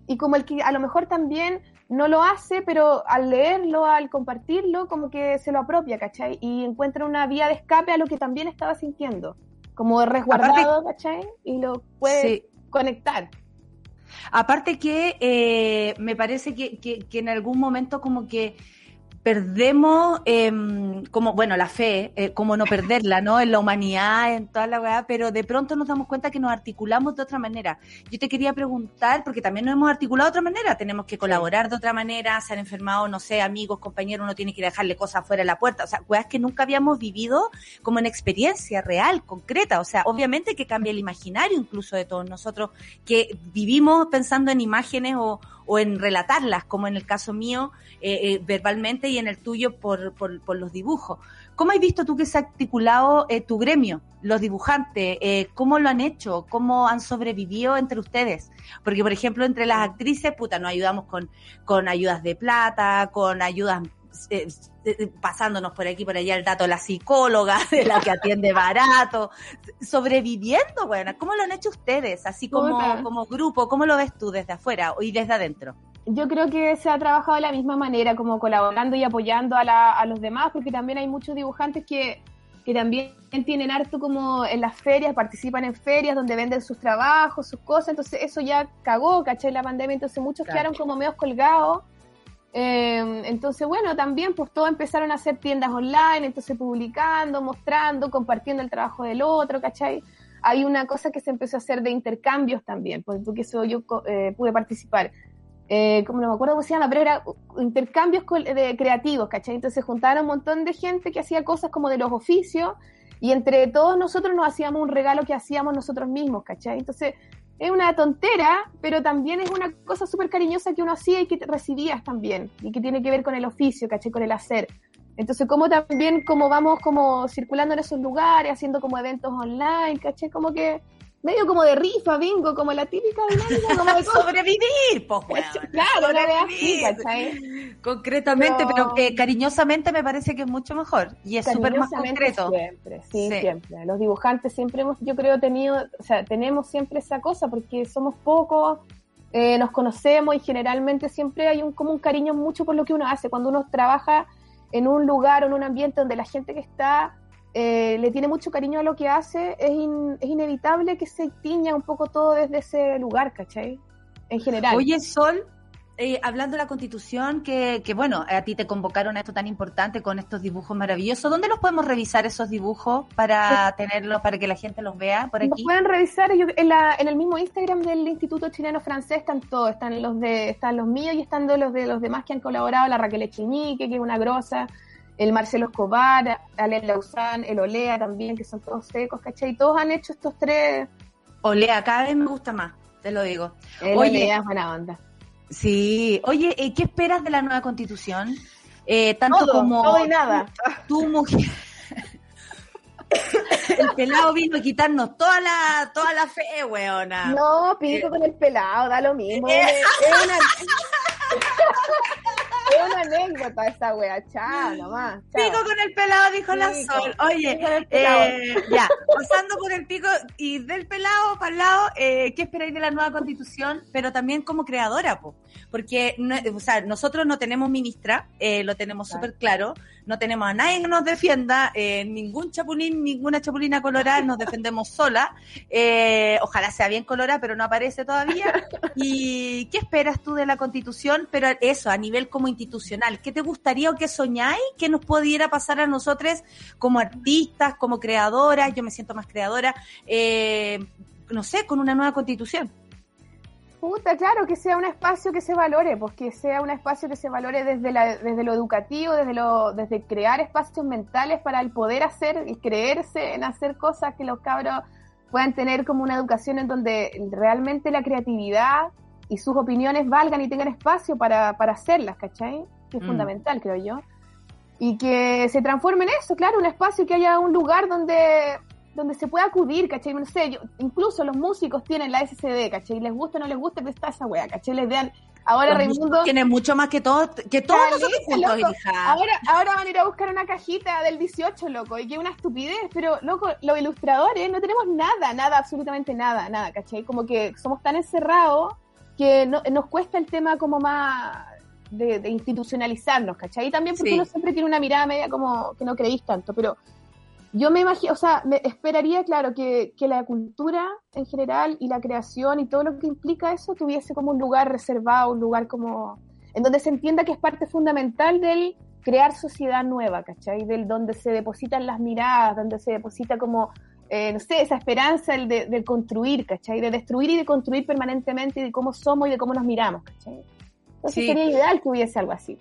S5: y como el que a lo mejor también no lo hace, pero al leerlo, al compartirlo, como que se lo apropia, ¿cachai? Y encuentra una vía de escape a lo que también estaba sintiendo, como resguardado, ¿cachai? Y lo puede
S2: Sí.
S5: conectar.
S2: Aparte que eh, me parece que, que- que en algún momento como que perdemos, em, como, bueno, la fe, eh, como no perderla, ¿no? En la humanidad, en toda la weá, pero de pronto nos damos cuenta que nos articulamos de otra manera. Yo te quería preguntar, porque también nos hemos articulado de otra manera, tenemos que colaborar de otra manera, se han enfermado, no sé, amigos, compañeros, uno tiene que dejarle cosas fuera de la puerta, o sea, weas que nunca habíamos vivido como en experiencia real, concreta, o sea, obviamente que cambia el imaginario incluso de todos nosotros, que vivimos pensando en imágenes o, o en relatarlas, como en el caso mío, eh, eh, verbalmente y en el tuyo por, por, los dibujos. ¿Cómo has visto tú que se ha articulado eh, tu gremio, los dibujantes? ¿Cómo lo han hecho? ¿Cómo han sobrevivido entre ustedes? Porque, por ejemplo, entre las actrices, puta, nos ayudamos con, con ayudas de plata, con ayudas pasándonos por aquí por allá el dato de la psicóloga, *laughs* de la que atiende barato, sobreviviendo, bueno, ¿cómo lo han hecho ustedes? Así como, como grupo, ¿cómo lo ves tú desde afuera y desde adentro?
S5: Yo creo que se ha trabajado de la misma manera, como colaborando y apoyando a, la- a los demás, porque también hay muchos dibujantes que, que también tienen harto como en las ferias, participan en ferias donde venden sus trabajos, sus cosas, entonces eso ya cagó, ¿cachai? La pandemia, entonces muchos
S2: Claro.
S5: quedaron como medios colgados. Eh, entonces, bueno, también pues todos empezaron a hacer tiendas online, entonces publicando, mostrando, compartiendo el trabajo del otro, ¿cachai? Hay una cosa que se empezó a hacer de intercambios también, pues, porque eso yo eh, pude participar eh, como no me acuerdo cómo se llama, pero era uh, intercambios de creativos, ¿cachai? Entonces juntaron un montón de gente que hacía cosas como de los oficios y entre todos nosotros nos hacíamos un regalo que hacíamos nosotros mismos, ¿cachai? Entonces es una tontera, pero también es una cosa súper cariñosa que uno hacía y que recibías también y que tiene que ver con el oficio, ¿cachai? Con el hacer. Entonces, como también como vamos como circulando en esos lugares, haciendo como eventos online, ¿cachai? Como que medio como de rifa, bingo, como la típica dinámica, como de *laughs*
S2: sobrevivir, pues, weón. *laughs*
S5: Claro, así,
S2: Sobrevivir.
S5: ¿cachai?
S2: Concretamente, pero,
S5: Pero-
S2: eh, cariñosamente me parece que es mucho mejor y es súper más concreto.
S5: Siempre, sí,
S2: Sí.
S5: siempre. Los dibujantes siempre hemos, yo creo, tenido, o sea, tenemos siempre esa cosa porque somos pocos, eh, nos conocemos y generalmente siempre hay un, como un cariño mucho por lo que uno hace. Cuando uno trabaja en un lugar o en un ambiente donde la gente que está eh, le tiene mucho cariño a lo que hace, es, in- es inevitable que se tiña un poco todo desde ese lugar, ¿cachai? En general.
S2: Oye, Sol, eh, hablando de la constitución, que, que bueno, a ti te convocaron a esto tan importante con estos dibujos maravillosos. ¿Dónde los podemos revisar esos dibujos para tenerlos, para que la gente los vea por
S5: Los
S2: aquí?
S5: pueden revisar en, la- en el mismo Instagram del Instituto Chileno Francés están todos, están los de, están los míos y están los de los demás que han colaborado, la Raquel Echeñique, que es una grosa, el Marcelo Escobar, Alen Lausán, el Olea también, que son todos secos, ¿cachai? Y todos han hecho estos tres,
S2: Olea, cada vez me gusta más, te lo digo.
S5: el
S2: Oye.
S5: Olea es buena onda.
S2: Sí. Oye, eh, ¿qué esperas de la nueva constitución? Eh, tanto
S5: Todo,
S2: como
S5: todo y nada. *laughs*
S2: tú, mujer. El pelado vino a quitarnos toda la, toda la fe, weona.
S5: No, pico con el pelado, da lo mismo. Es, es una, es una anécdota esa wea, chao, nomás. chao.
S2: Pico con el pelado, dijo la
S5: Pico,
S2: Sol. Oye, eh, ya, pasando por el pico y del pelado para el lado, eh, ¿qué esperáis de la nueva constitución? Pero también como creadora, po. porque no- o sea, nosotros no tenemos ministra, eh, lo tenemos
S5: Claro.
S2: súper claro, no tenemos a nadie que nos defienda, eh, ningún chapulín, ninguna chapulina colorada, nos defendemos sola. Eh, ojalá sea bien colorada, pero no aparece todavía. ¿Y qué esperas tú de la constitución? Pero eso, a nivel como institucional, ¿qué te gustaría o qué soñáis que nos pudiera pasar a nosotros como artistas, como creadoras? Yo me siento más creadora, eh, no sé, con una nueva constitución.
S5: Puta, claro, que sea un espacio que se valore, pues que sea un espacio que se valore desde, la, desde lo educativo, desde, lo, desde crear espacios mentales para el poder hacer y creerse en hacer cosas que los cabros puedan tener como una educación en donde realmente la creatividad y sus opiniones valgan y tengan espacio para, para hacerlas, ¿cachai? Que es
S2: Mm.
S5: fundamental, creo yo. Y que se transforme en eso, claro, un espacio que haya un lugar donde donde se pueda acudir, ¿cachai? No sé, yo- incluso los músicos tienen la SCD, ¿cachai? Les gusta o no les gusta, pero está esa wea, ¿cachai? Les vean, ahora Raimundo...
S2: tienen mucho más que todos, que todos
S5: Caleta,
S2: nosotros juntos,
S5: loco.
S2: hija.
S5: Ahora, ahora van a ir a buscar una cajita del 18, loco, y que una estupidez, pero, loco, los ilustradores no tenemos nada, nada, absolutamente nada, nada, ¿cachai? Como que somos tan encerrados que no- nos cuesta el tema como más de, de institucionalizarnos, ¿cachai? Y también porque
S2: Sí.
S5: uno siempre tiene una mirada media como que no creéis tanto, pero yo me imagino, o sea, me esperaría, claro, que, que la cultura en general y la creación y todo lo que implica eso tuviese como un lugar reservado, un lugar como en donde se entienda que es parte fundamental del crear sociedad nueva, ¿cachai? Del donde se depositan las miradas, donde se deposita como, eh, no sé, esa esperanza el de, de construir, ¿cachai? De destruir y de construir permanentemente y de cómo somos y de cómo nos miramos, ¿cachai? Entonces
S2: Sí.
S5: sería ideal que hubiese algo así.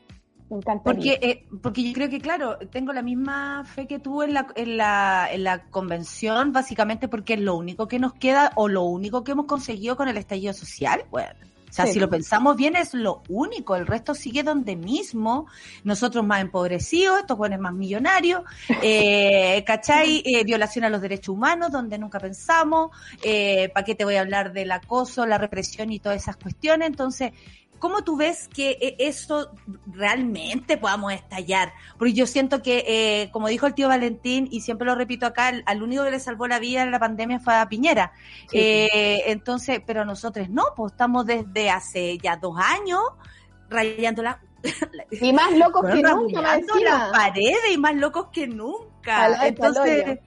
S5: Me encantaría.
S2: Porque, eh, porque yo creo que, claro, tengo la misma fe que tú en la, en, la, en la convención, básicamente porque es lo único que nos queda o lo único que hemos conseguido con el estallido social. Bueno, o sea,
S5: Sí.
S2: si lo pensamos bien, es lo único. El resto sigue donde mismo. Nosotros más empobrecidos, estos jóvenes más millonarios, *laughs* eh, ¿cachai? Eh, violación a los derechos humanos, donde nunca pensamos. Eh, ¿Para qué te voy a hablar del acoso, la represión y todas esas cuestiones? Entonces, ¿Cómo tú ves que eh, eso realmente podamos estallar? Porque yo siento que, eh, como dijo el tío Valentín, y siempre lo repito acá, al, al único que le salvó la vida en la pandemia fue a Piñera.
S5: Sí,
S2: Eh, entonces, pero nosotros no, pues estamos desde hace ya dos años rayando la,
S5: Y más locos *laughs* que nunca, más
S2: las paredes y más locos que nunca. Entonces.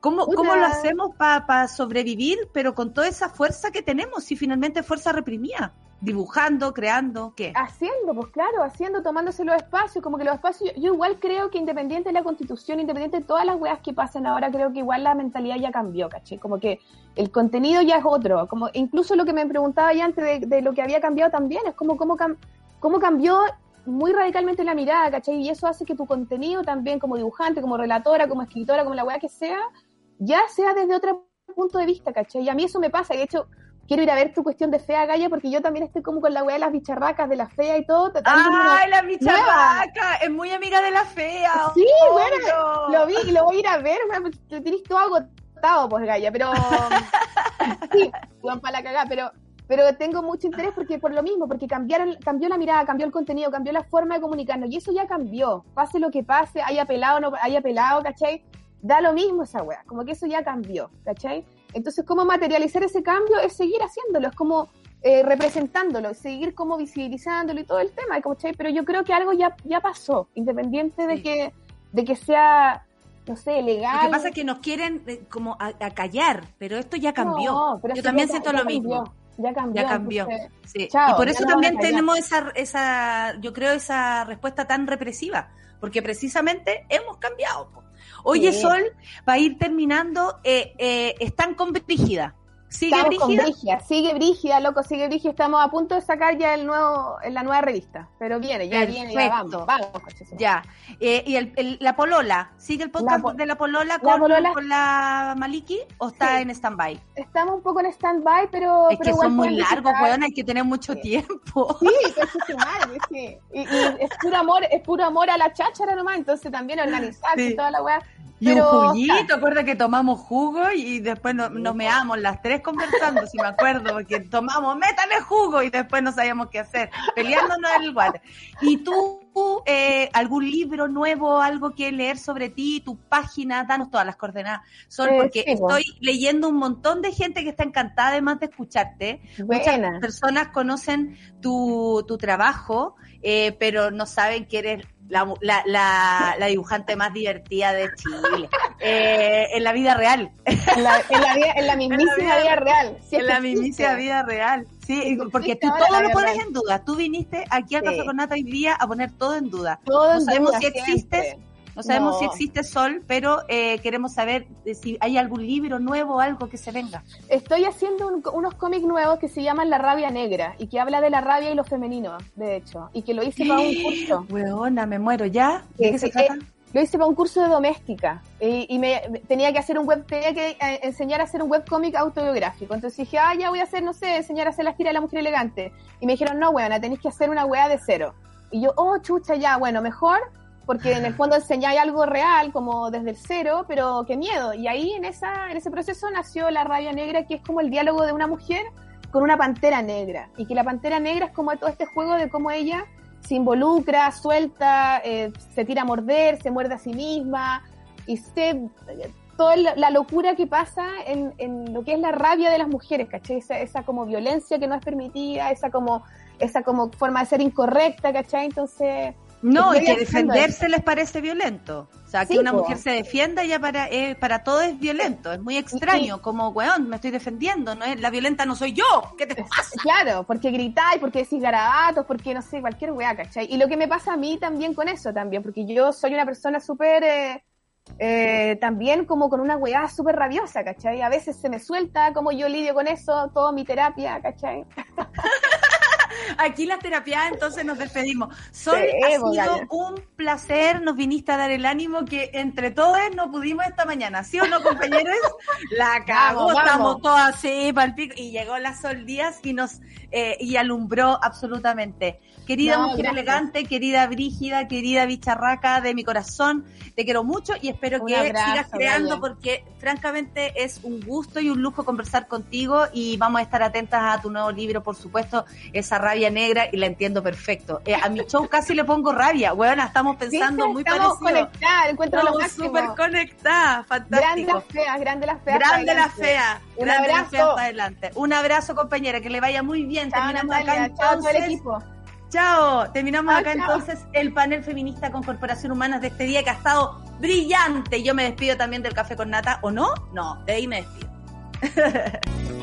S2: ¿Cómo. ¿cómo lo hacemos para sobrevivir, pero con toda esa fuerza que tenemos, si finalmente es fuerza reprimida? Dibujando, creando, ¿qué?
S5: Haciendo, pues claro, haciendo, tomándose los espacios, como que los espacios, yo, yo igual creo que independiente de la constitución, independiente de todas las weas que pasan ahora, creo que igual la mentalidad ya cambió, ¿caché? Como que el contenido ya es otro, como incluso lo que me preguntaba ya antes de, de lo que había cambiado también, es como cómo, cam- cómo cambió muy radicalmente la mirada, ¿cachai? Y eso hace que tu contenido también como dibujante, como relatora, como escritora, como la wea que sea, ya sea desde otro punto de vista, ¿cachai? Y a mí eso me pasa, y de hecho quiero ir a ver tu cuestión de fea, Gaya, porque yo también estoy como con la weá de las bicharracas, de la fea y todo.
S2: ¡Ay, la bicharraca! Es muy amiga de la fea.
S5: Sí,
S2: obvio.
S5: Lo vi y lo voy a ir a ver, porque lo tenés todo agotado, pues, Gaya, pero... *laughs* sí, para la cagada, pero... Pero tengo mucho interés porque por lo mismo, porque cambiaron, cambió la mirada, cambió el contenido, cambió la forma de comunicarnos, y eso ya cambió. Pase lo que pase, haya pelado no haya pelado, ¿cachai? Da lo mismo esa weá, como que eso ya cambió, ¿cachai? Entonces, ¿cómo materializar ese cambio? Es seguir haciéndolo, es como eh, representándolo, seguir como visibilizándolo y todo el tema, ¿cachai? Pero yo creo que algo ya, ya pasó, independiente de
S2: Sí.
S5: que de que sea, no sé, legal.
S2: Lo que pasa es que nos quieren eh, como a, a callar, pero esto ya cambió.
S5: No, pero
S2: Yo también
S5: ya-
S2: siento
S5: ya
S2: lo
S5: cambió,
S2: mismo.
S5: Ya cambió.
S2: Ya cambió.
S5: entonces,
S2: Sí.
S5: Chao,
S2: y por eso también
S5: a
S2: tenemos esa, esa, yo creo, esa respuesta tan represiva, porque precisamente hemos cambiado. Oye,
S5: Sí.
S2: Sol, para ir terminando, eh, eh, están con. ¿Sigue
S5: Estamos con
S2: Brígida?
S5: Sigue Brígida, loco, sigue Brígida. Estamos a punto de sacar ya el nuevo, la nueva revista. Pero viene, ya viene, ya
S2: Perfecto.
S5: vamos, vamos,
S2: Ya. Eh, ¿Y el, el- la Polola? ¿Sigue el podcast
S5: La
S2: de la Polola
S5: la
S2: con,
S5: Polola-
S2: con la Maliki o está
S5: Sí.
S2: en stand-by?
S5: Estamos un poco en stand-by, pero.
S2: Es
S5: pero
S2: que son muy largos, weón, hay que tener mucho
S5: Sí.
S2: tiempo.
S5: Sí, coche su madre, sí. Y, y es puro amor, es puro amor a la cháchara nomás, entonces también *laughs* organizarse
S2: Sí.
S5: y toda la weá.
S2: Y un
S5: Pero,
S2: juguito, acuerda que tomamos jugo y después no- nos meamos las tres conversando, si me acuerdo, porque tomamos, métale jugo y después no sabíamos qué hacer, peleándonos en el water. ¿Y tú, eh, algún libro nuevo, algo que leer sobre ti, tu página? Danos todas las coordenadas, Sol,
S5: Eh,
S2: porque
S5: sí,
S2: estoy leyendo un montón de gente que está encantada además de escucharte. Muchas
S5: Buena.
S2: personas conocen tu, tu trabajo, eh, pero no saben que eres la, la, la, la dibujante más divertida de Chile. Eh, en la vida real.
S5: En la, en la, vida- en la mismísima
S2: vida-
S5: vida, real.
S2: En la mismísima vida real. Sí, porque tú todo lo pones
S5: real.
S2: en duda. Tú viniste aquí a
S5: Sí.
S2: Café con Nata hoy día a poner todo en duda.
S5: Todo
S2: No sabemos
S5: duda
S2: si existe. No sabemos
S5: No.
S2: si existe Sol, pero eh, queremos saber de si hay algún libro nuevo o algo que se venga.
S5: Estoy haciendo un- unos cómics nuevos que se llaman La rabia negra y que habla de la rabia y lo femenino, de hecho, y que lo hice para un curso. *gasps*
S2: Weona, me muero ya. ¿De qué se trata?
S5: eh, Lo hice para un curso de doméstica y, y me, me- tenía que hacer un web, tenía que eh, enseñar a hacer un webcómic autobiográfico. Entonces dije, ah, ya voy a hacer, no sé, enseñar a hacer la gira de la mujer elegante. Y me dijeron, no, weona, tenéis que hacer una weá de cero. Y yo, oh, chucha, ya, bueno, mejor, porque en el fondo enseñáis algo real, como desde el cero, pero qué miedo. Y ahí en, esa, en ese proceso nació la rabia negra, que es como el diálogo de una mujer con una pantera negra. Y que la pantera negra es como todo este juego de cómo ella se involucra, suelta, eh, se tira a morder, se muerde a sí misma y se toda la, locura que pasa en, en lo que es la rabia de las mujeres, ¿cachai? Esa, esa como violencia que no es permitida, esa como esa como forma de ser incorrecta, ¿cachai? Entonces,
S2: No, y que defenderse les parece violento. O sea, que una
S5: po.
S2: mujer se defienda ya para eh, para todo es violento. Es muy extraño, como, weón, me estoy defendiendo. no es La violenta no soy yo. ¿Qué te pasa?
S5: Claro, porque gritáis, porque decís garabatos, porque no sé, cualquier weá, ¿cachai? Y lo que me pasa a mí también con eso también, porque yo soy una persona súper, eh, eh, también como con una weá súper rabiosa, ¿cachai? A veces se me suelta, como yo lidio con eso, toda mi terapia, ¿cachai? *laughs*
S2: Aquí las terapias, entonces nos despedimos. Sol,
S5: Sí,
S2: ha sido un placer. Nos viniste a dar el ánimo que entre todos no pudimos esta mañana. ¿Sí o no, compañeros? *laughs* La cagó, estamos todas así, palpico. Y llegó la Sol Díaz y nos eh, y alumbró absolutamente. Querida
S5: No,
S2: mujer
S5: gracias.
S2: elegante, querida Brígida, querida bicharraca de mi corazón, te quiero mucho y espero
S5: Un
S2: que
S5: abrazo,
S2: sigas creando porque francamente es un gusto y un lujo conversar contigo y vamos a estar atentas a tu nuevo libro, por supuesto, esa rabia negra y la entiendo perfecto. Eh, a mi show casi le pongo rabia, weona, estamos pensando
S5: ¿Viste?
S2: muy
S5: Estamos
S2: parecido.
S5: conectadas, encuentro lo
S2: Estamos
S5: máximo.
S2: súper conectadas,
S5: Grande
S2: fantástico.
S5: las feas, grande las feas.
S2: Grande
S5: para
S2: la
S5: adelante.
S2: fea,
S5: Un
S2: grande
S5: abrazo.
S2: fea para adelante. Un abrazo, compañera, que le vaya muy bien.
S5: Chao,
S2: Terminamos acá
S5: chao a todo el
S2: entonces.
S5: equipo.
S2: Chao, terminamos
S5: Chao,
S2: acá
S5: chao.
S2: entonces el panel feminista con Corporación Humanas de este día que ha estado brillante. Yo me despido también del café con nata, ¿o no? No, de ahí me despido. *laughs*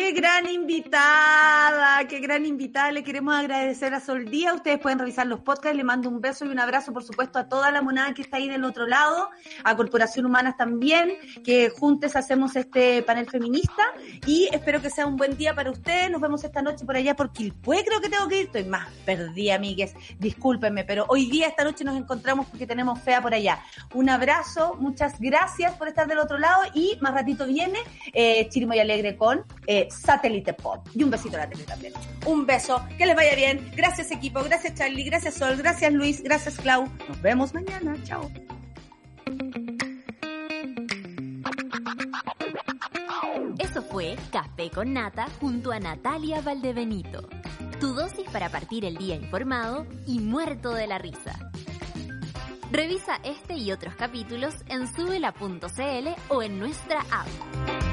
S2: Qué gran invitada, qué gran invitada. Le queremos agradecer a Sol Díaz. Ustedes pueden revisar los podcasts. Le mando un beso y un abrazo, por supuesto, a toda la monada que está ahí del otro lado, a Corporación Humanas también, que juntos hacemos este panel feminista. Y espero que sea un buen día para ustedes. Nos vemos esta noche por allá por Quilpué. Creo que tengo que ir. Estoy más perdida, amigues. Discúlpenme, pero hoy día, esta noche nos encontramos porque tenemos fea por allá. Un abrazo, muchas gracias por estar del otro lado. Y más ratito viene eh, Chirimo y Alegre con eh, Satélite Pop. Y un besito a la tele también. Un beso, que les vaya bien. Gracias equipo, gracias Charlie, gracias Sol, gracias Luis, gracias Clau. Nos vemos mañana. Chao.
S1: Eso fue Café con Nata junto a Natalia Valdebenito. Tu dosis para partir el día informado y muerto de la risa. Revisa este y otros capítulos en subela.cl o en nuestra app.